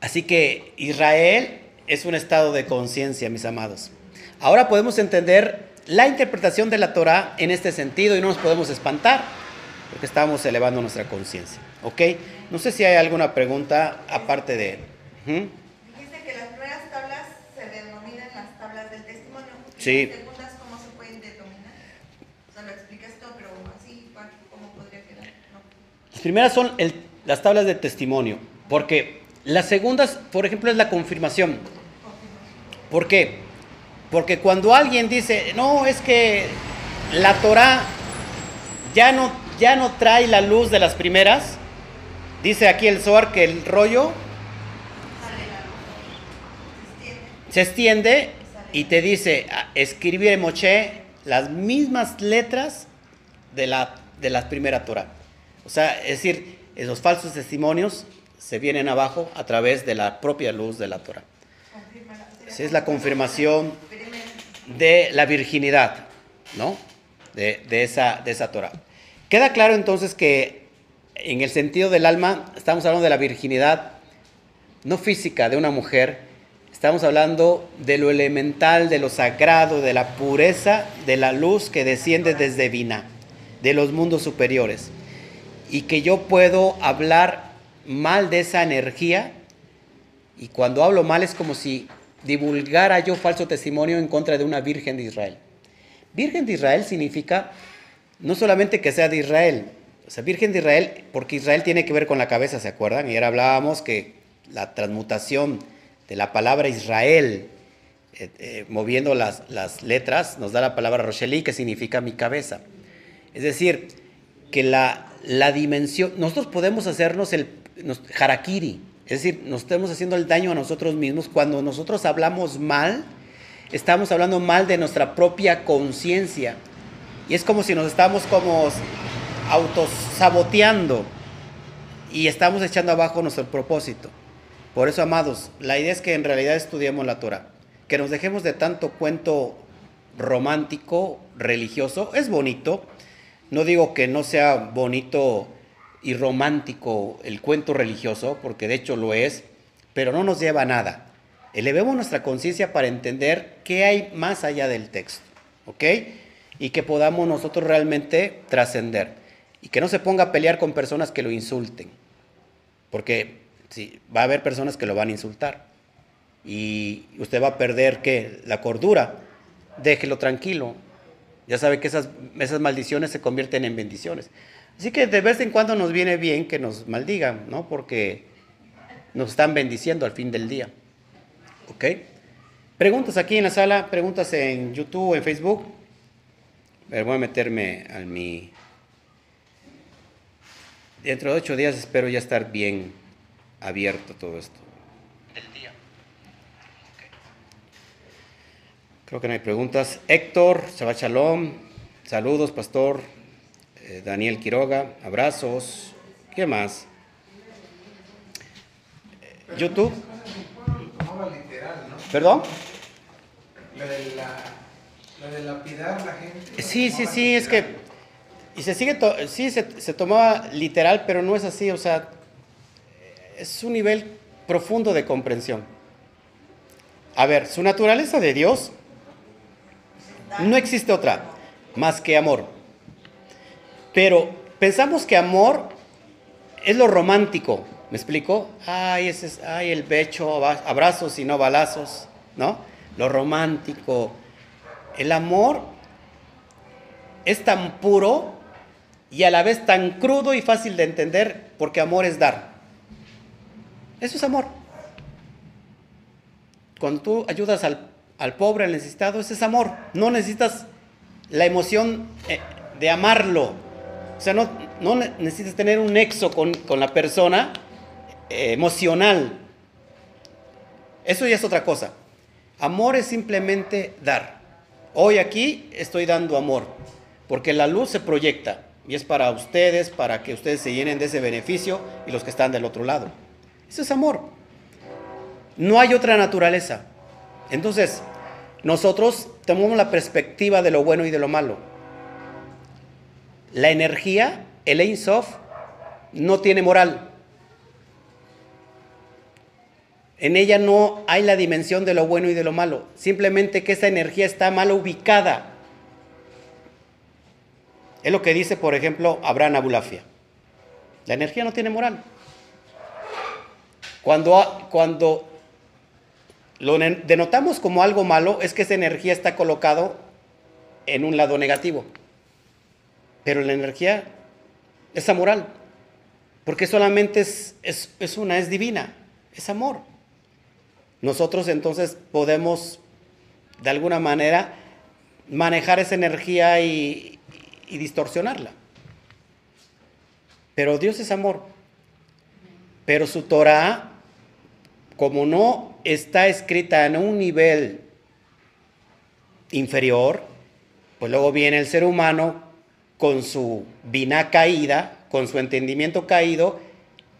Así que Israel es un estado de conciencia, mis amados. Ahora podemos entender la interpretación de la Torah en este sentido y no nos podemos espantar porque estamos elevando nuestra conciencia. ¿Ok? No sé si hay alguna pregunta aparte de... Dijiste que las primeras tablas se denominan las tablas del Sí. primeras son las tablas de testimonio, porque las segundas, por ejemplo, es la confirmación. ¿Por qué? Porque cuando alguien dice, no, es que la Torah ya no, ya no trae la luz de las primeras, dice aquí el Zohar que el rollo se extiende y te dice, escribir en Moche las mismas letras de la, de la primera Torah. O sea, es decir, esos falsos testimonios se vienen abajo a través de la propia luz de la Torah. Esa es la confirmación de la virginidad, ¿no? De, esa, de esa Torah. Queda claro entonces que en el sentido del alma estamos hablando de la virginidad no física de una mujer, estamos hablando de lo elemental, de lo sagrado, de la pureza, de la luz que desciende desde Vina, de los mundos superiores y que yo puedo hablar mal de esa energía y cuando hablo mal es como si divulgara yo falso testimonio en contra de una virgen de Israel. Virgen de Israel significa no solamente que sea de Israel, o sea, virgen de Israel, porque Israel tiene que ver con la cabeza, ¿se acuerdan? Y ahora hablábamos que la transmutación la palabra Israel, eh, eh, moviendo las, las, letras, nos da la palabra Rosheli, que significa mi cabeza. Es decir, que la, la dimensión, nosotros podemos hacernos el harakiri, es decir, nos estamos haciendo el daño a nosotros mismos cuando nosotros hablamos mal, estamos hablando mal de nuestra propia conciencia. Y es como si nos estamos como autosaboteando y estamos echando abajo nuestro propósito. Por eso, amados, la idea es que en realidad estudiemos la Torah, que nos dejemos de tanto cuento romántico, religioso, es bonito, no digo que no sea bonito y romántico el cuento religioso, porque de hecho lo es, pero no nos lleva a nada. Elevemos nuestra conciencia para entender qué hay más allá del texto, ¿ok? Y que podamos nosotros realmente trascender. Y que no se ponga a pelear con personas que lo insulten. Porque sí, va a haber personas que lo van a insultar. Y usted va a perder, ¿qué? La cordura. Déjelo tranquilo. Ya sabe que esas, esas maldiciones se convierten en bendiciones. Así que de vez en cuando nos viene bien que nos maldigan, ¿no? Porque nos están bendiciendo al fin del día. ¿Ok? Preguntas aquí en la sala, preguntas en YouTube, en Facebook. Ver, voy a meterme a mi... Dentro de ocho días espero ya estar bien abierto todo esto. Del día. Creo que no hay preguntas. Héctor, Shabbat Shalom. Saludos, pastor. Eh, Daniel Quiroga, abrazos. ¿Qué más? Eh, YouTube. Tomaba literal, ¿no? ¿Perdón? Lo de, la, lo de lapidar la gente. Sí, sí, sí, es que... Y se sigue, to- sí, se, se tomaba literal, pero no es así, o sea, es un nivel profundo de comprensión. A ver, su naturaleza de Dios no existe otra más que amor. Pero pensamos que amor es lo romántico, ¿me explico? Ay, ese es, ay, el becho, aba- abrazos y no balazos, ¿no? Lo romántico. El amor es tan puro y a la vez tan crudo y fácil de entender porque amor es dar. Eso es amor. Cuando tú ayudas al, pobre, al necesitado, ese es amor. No necesitas la emoción eh, de amarlo. O sea, no, no ne- necesitas tener un nexo con, con la persona eh, emocional. Eso ya es otra cosa. Amor es simplemente dar. Hoy aquí estoy dando amor, porque la luz se proyecta y es para ustedes, para que ustedes se llenen de ese beneficio y los que están del otro lado. Eso es amor. No hay otra naturaleza. Entonces, nosotros tomamos la perspectiva de lo bueno y de lo malo. La energía, el Ein Sof, no tiene moral. En ella no hay la dimensión de lo bueno y de lo malo. Simplemente que esa energía está mal ubicada. Es lo que dice, por ejemplo, Abraham Abulafia. La energía no tiene moral. Cuando, cuando lo denotamos como algo malo, es que esa energía está colocado en un lado negativo. Pero la energía es amoral. Porque solamente es, es, es una, es divina, es amor. Nosotros entonces podemos, de alguna manera, manejar esa energía y, y distorsionarla. Pero Dios es amor. Pero su Torah, como no está escrita en un nivel inferior, pues luego viene el ser humano con su biná caída, con su entendimiento caído,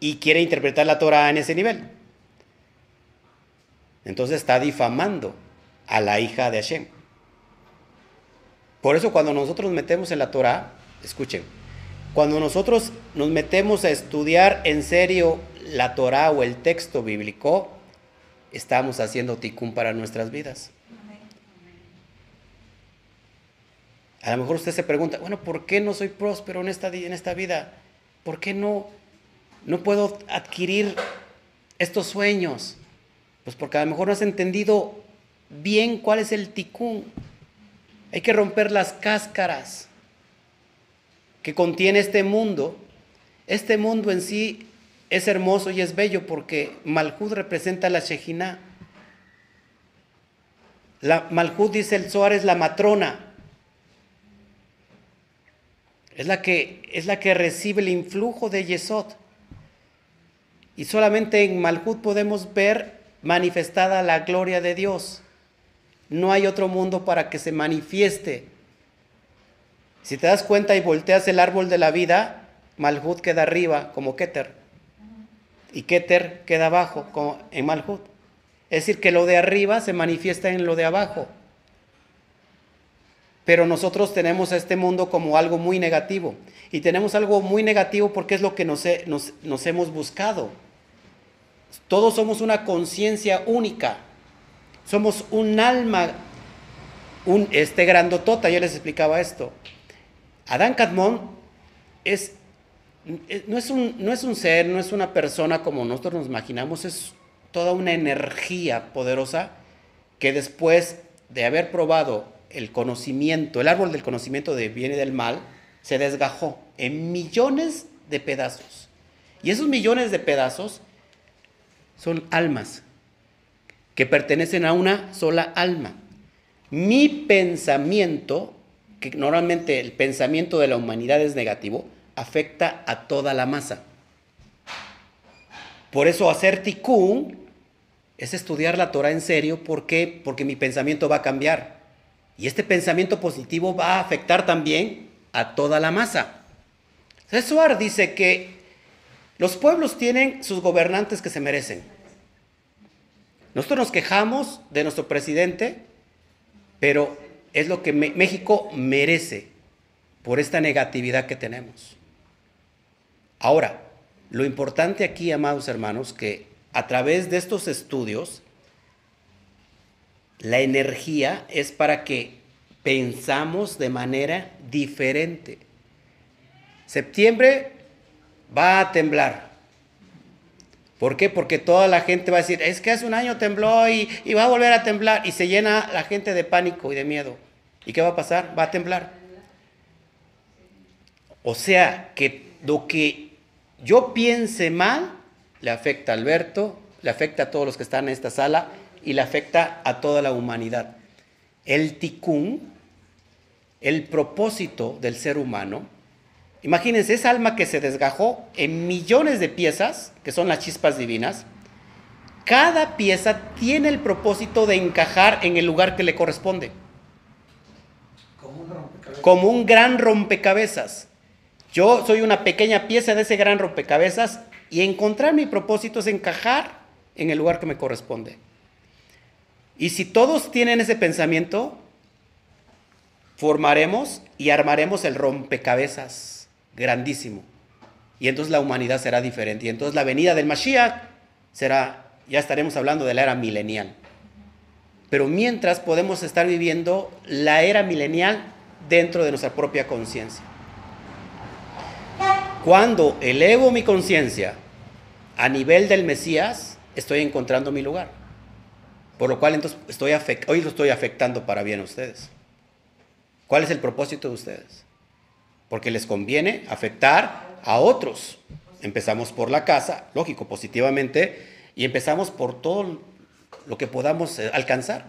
y quiere interpretar la Torah en ese nivel. Entonces está difamando a la hija de Hashem. Por eso cuando nosotros nos metemos en la Torah, escuchen, cuando nosotros nos metemos a estudiar en serio la Torah o el texto bíblico, estamos haciendo tikkun para nuestras vidas. A lo mejor usted se pregunta, bueno, ¿por qué no soy próspero en esta, en esta vida? ¿Por qué no, no puedo adquirir estos sueños? Pues porque a lo mejor no has entendido bien cuál es el tikkun. Hay que romper las cáscaras que contiene este mundo. Este mundo en sí es hermoso y es bello porque Malhud representa la Shejinah. La Malhud, dice el Zohar, es la matrona. Es la que, es la que recibe el influjo de Yesod. Y solamente en Malhud podemos ver manifestada la gloria de Dios. No hay otro mundo para que se manifieste. Si te das cuenta y volteas el árbol de la vida, Malhud queda arriba como Keter. Y Keter queda abajo como en Malhud. Es decir, que lo de arriba se manifiesta en lo de abajo. Pero nosotros tenemos a este mundo como algo muy negativo. Y tenemos algo muy negativo porque es lo que nos hemos buscado. Todos somos una conciencia única. Somos un alma, un, este grandotota, yo les explicaba esto. Adán Cadmón es, no, es un, no es un ser, no es una persona como nosotros nos imaginamos, es toda una energía poderosa que después de haber probado el conocimiento, el árbol del conocimiento de bien y del mal, se desgajó en millones de pedazos. Y esos millones de pedazos son almas que pertenecen a una sola alma. Mi pensamiento, que normalmente el pensamiento de la humanidad es negativo, afecta a toda la masa. Por eso hacer tikkun es estudiar la Torah en serio. ¿Por qué? Porque mi pensamiento va a cambiar. Y este pensamiento positivo va a afectar también a toda la masa. Cesuar dice que los pueblos tienen sus gobernantes que se merecen. Nosotros nos quejamos de nuestro presidente, pero es lo que México merece por esta negatividad que tenemos. Ahora, lo importante aquí, amados hermanos, que a través de estos estudios, la energía es para que pensamos de manera diferente. Septiembre va a temblar. ¿Por qué? Porque toda la gente va a decir, es que hace un año tembló y, y, va a volver a temblar. Y se llena la gente de pánico y de miedo. ¿Y qué va a pasar? Va a temblar. O sea, que lo que yo piense mal le afecta a Alberto, le afecta a todos los que están en esta sala y le afecta a toda la humanidad. El ticún, el propósito del ser humano, imagínense, esa alma que se desgajó en millones de piezas, que son las chispas divinas, cada pieza tiene el propósito de encajar en el lugar que le corresponde. Como un, Como un gran rompecabezas. Yo soy una pequeña pieza de ese gran rompecabezas y encontrar mi propósito es encajar en el lugar que me corresponde. Y si todos tienen ese pensamiento, formaremos y armaremos el rompecabezas grandísimo. Y entonces la humanidad será diferente. Y entonces la venida del Mashiach será, ya estaremos hablando de la era milenial. Pero mientras podemos estar viviendo la era milenial dentro de nuestra propia conciencia. Cuando elevo mi conciencia a nivel del Mesías, estoy encontrando mi lugar. Por lo cual entonces estoy hoy lo estoy afectando para bien a ustedes. ¿Cuál es el propósito de ustedes? Porque les conviene afectar a otros. Empezamos por la casa, lógico, positivamente, y empezamos por todo lo que podamos eh, alcanzar.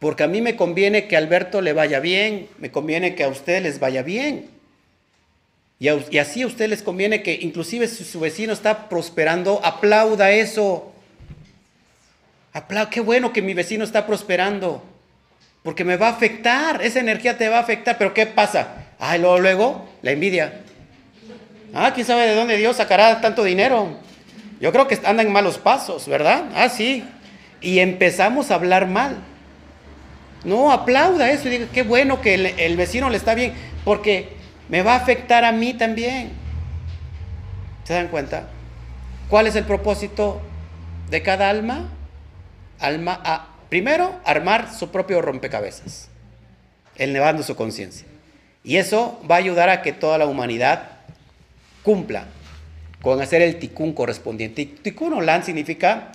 Porque a mí me conviene que a Alberto le vaya bien, me conviene que a ustedes les vaya bien. Y, así a usted les conviene que inclusive si su vecino está prosperando, aplauda eso. Apla qué bueno que mi vecino está prosperando. Porque me va a afectar, esa energía te va a afectar. Pero ¿qué pasa? Ah, luego, luego, la envidia. Ah, quién sabe de dónde Dios sacará tanto dinero. Yo creo que andan en malos pasos, ¿verdad? Ah, sí. Y empezamos a hablar mal. No, aplauda eso y diga, qué bueno que el, el vecino le está bien. Porque me va a afectar a mí también. ¿Se dan cuenta? ¿Cuál es el propósito de cada alma? Alma a, primero, armar su propio rompecabezas, elevando su conciencia. Y eso va a ayudar a que toda la humanidad cumpla con hacer el ticún correspondiente. Tikkun olam significa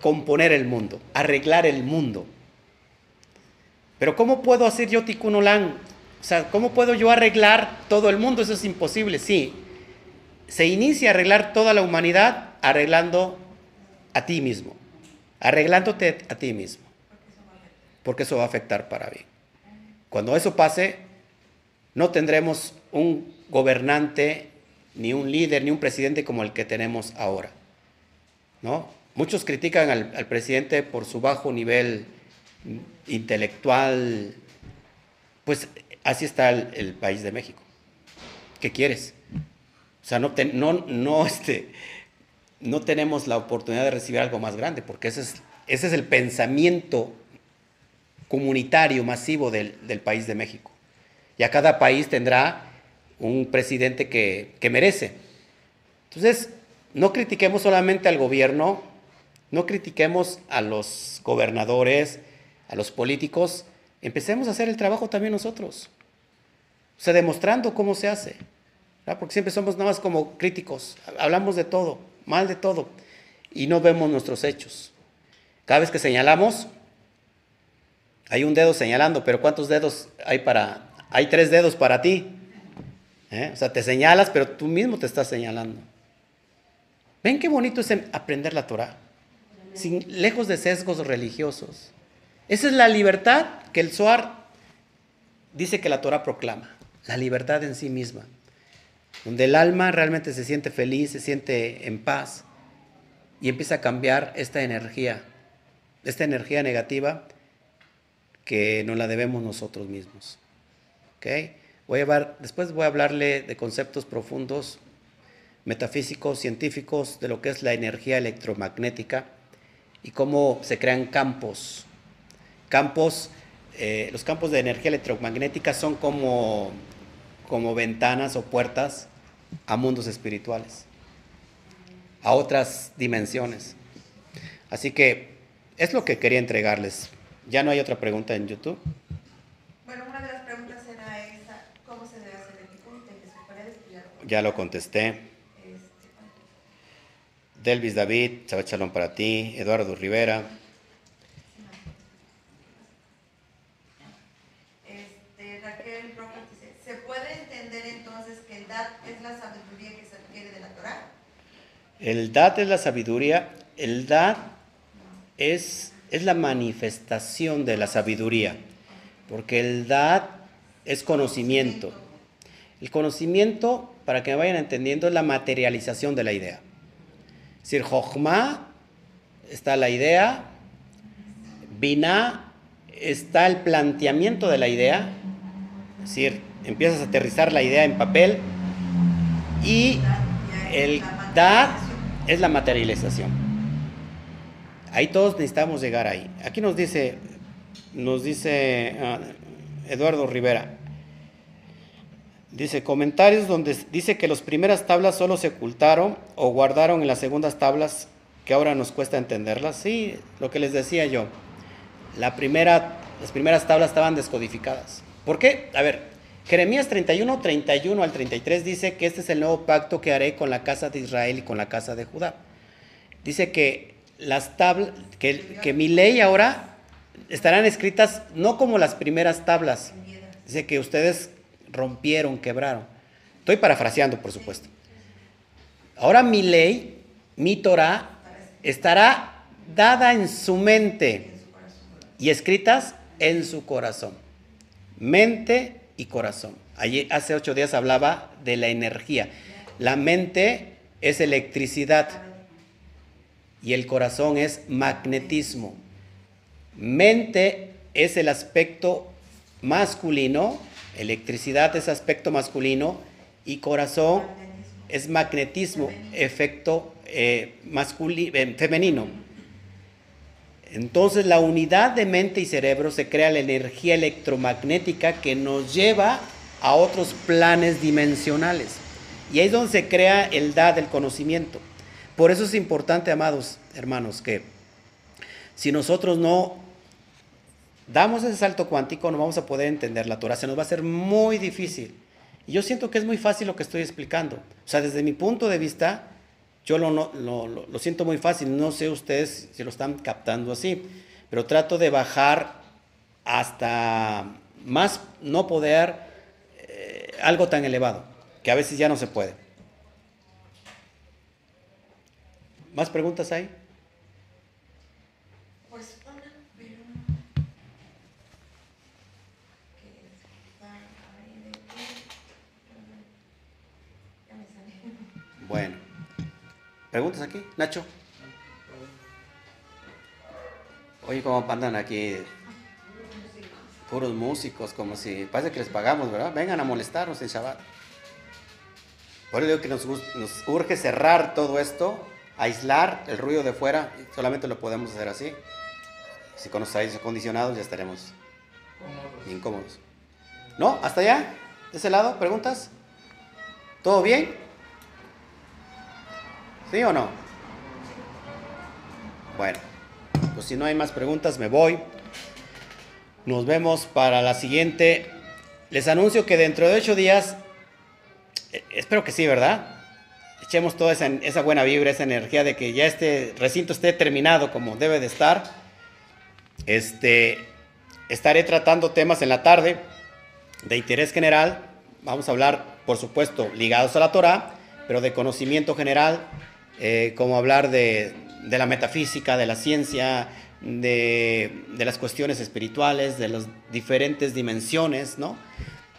componer el mundo, arreglar el mundo. Pero ¿cómo puedo hacer yo tikkun olam? O sea, ¿cómo puedo yo arreglar todo el mundo? Eso es imposible, sí. Se inicia a arreglar toda la humanidad arreglando a ti mismo, arreglándote a ti mismo, porque eso va a afectar para bien. Cuando eso pase, no tendremos un gobernante, ni un líder, ni un presidente como el que tenemos ahora. ¿no? Muchos critican al, al presidente por su bajo nivel intelectual, pues Así está el, país de México. ¿Qué quieres? O sea, no, no, no, este, no tenemos la oportunidad de recibir algo más grande, porque ese es, ese es el pensamiento comunitario masivo del, país de México. Y a cada país tendrá un presidente que, que merece. Entonces, no critiquemos solamente al gobierno No critiquemos a los gobernadores, a los políticos, empecemos a hacer el trabajo también nosotros. O sea, demostrando cómo se hace. Porque siempre somos nada más como críticos, hablamos de todo, mal de todo, y no vemos nuestros hechos. Cada vez que señalamos, hay un dedo señalando, pero ¿cuántos dedos hay para... Hay tres dedos para ti. ¿Eh? O sea, te señalas, pero tú mismo te estás señalando. ¿Ven qué bonito es aprender la Torah? Sin, lejos de sesgos religiosos. Esa es la libertad que el Zohar dice que la Torah proclama. La libertad en sí misma. Donde el alma realmente se siente feliz, se siente en paz y empieza a cambiar esta energía, esta energía negativa que nos la debemos nosotros mismos. ¿Okay? Voy a después voy a hablarle de conceptos profundos, metafísicos, científicos, de lo que es la energía electromagnética y cómo se crean campos. Campos, eh, los campos de energía electromagnética son como, como ventanas o puertas a mundos espirituales, a otras dimensiones. Así que es lo que quería entregarles. ¿Ya no hay otra pregunta en YouTube? Bueno, una de las preguntas era esa, ¿cómo se debe hacer el culto? Ya lo contesté. Este, Delvis David, Chalón para ti, Eduardo Rivera. Este, Raquel Rojas dice, ¿se puede entender entonces que el DAT es la sabiduría que se adquiere de la Torah? El DAT es la sabiduría, el DAT es es la manifestación de la sabiduría, porque el dad es conocimiento. El conocimiento, para que me vayan entendiendo, es la materialización de la idea. Es decir, Jochma está la idea, Binah está el planteamiento de la idea, es decir, empiezas a aterrizar la idea en papel y el dad es la materialización. Ahí todos necesitamos llegar ahí. Aquí nos dice, nos dice ah, Eduardo Rivera, dice comentarios donde dice que las primeras tablas solo se ocultaron o guardaron en las segundas tablas que ahora nos cuesta entenderlas. Sí, lo que les decía yo, la primera, las primeras tablas estaban descodificadas. ¿Por qué? A ver, Jeremías 31, 31 al 33 dice que este es el nuevo pacto que haré con la casa de Israel y con la casa de Judá. Dice que las tablas, que, mi ley ahora estarán escritas no como las primeras tablas. Dice que ustedes rompieron, quebraron. Estoy parafraseando, por supuesto. Ahora mi ley, mi Torah, estará dada en su mente y escritas en su corazón. Mente y corazón. Allí hace ocho días hablaba de la energía. La mente es electricidad y el corazón es magnetismo. Mente es el aspecto masculino, electricidad es aspecto masculino y corazón es magnetismo, efecto eh, eh, femenino. Entonces la unidad de mente y cerebro se crea la energía electromagnética que nos lleva a otros planes dimensionales. Y ahí es donde se crea el da del conocimiento. Por eso es importante, amados hermanos, que si nosotros no damos ese salto cuántico, no vamos a poder entender la Torah. Se nos va a hacer muy difícil. Y yo siento que es muy fácil lo que estoy explicando. O sea, desde mi punto de vista, yo lo, lo, lo, siento muy fácil. No sé ustedes si lo están captando así, pero trato de bajar hasta más no poder eh, algo tan elevado, que a veces ya no se puede. ¿Más preguntas hay? Pues una, pero... Bueno. ¿Preguntas aquí? Nacho. Oye, ¿cómo andan aquí? Puros músicos, como si parece que les pagamos, ¿verdad? Vengan a molestarnos en Shabbat. Por eso digo que nos, nos urge cerrar todo esto aislar el ruido de fuera, solamente lo podemos hacer así. Si con los aires acondicionados ya estaremos incómodos. ¿No? ¿Hasta allá? ¿De ese lado? ¿Preguntas? ¿Todo bien? ¿Sí o no? Bueno, pues si no hay más preguntas, me voy. Nos vemos para la siguiente. Les anuncio que dentro de ocho días, eh, espero que sí, ¿verdad? Echemos toda esa, buena vibra, esa energía de que ya este recinto esté terminado como debe de estar. Este, estaré tratando temas en la tarde de interés general. Vamos a hablar, por supuesto, ligados a la Torah, pero de conocimiento general, eh, como hablar de, de la metafísica, de la ciencia, de, de, las cuestiones espirituales, de las diferentes dimensiones ¿no?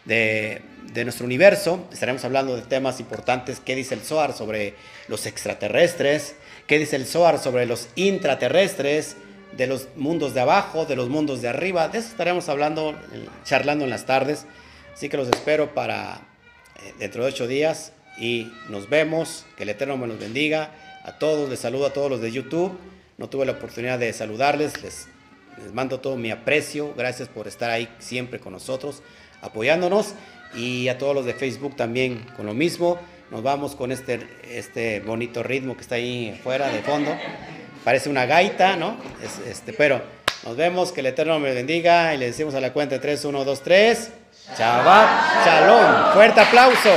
de, de, nuestro universo. Estaremos hablando de temas importantes. ¿Qué dice el Zohar sobre los extraterrestres? ¿Qué dice el Zohar sobre los intraterrestres? De los mundos de abajo, de los mundos de arriba. De eso estaremos hablando, charlando en las tardes. Así que los espero para eh, dentro de ocho días y nos vemos. Que el Eterno me los bendiga. A todos, les saludo a todos los de YouTube. No tuve la oportunidad de saludarles. Les, mando todo mi aprecio. Gracias por estar ahí siempre con nosotros, apoyándonos. Y a todos los de Facebook también con lo mismo. Nos vamos con este, este bonito ritmo que está ahí afuera de fondo. Parece una gaita, ¿no? Es, este, pero nos vemos. Que el Eterno me bendiga. Y le decimos a la cuenta de 3, 1, 2, 3. Shabbat Shalom. Fuerte aplauso.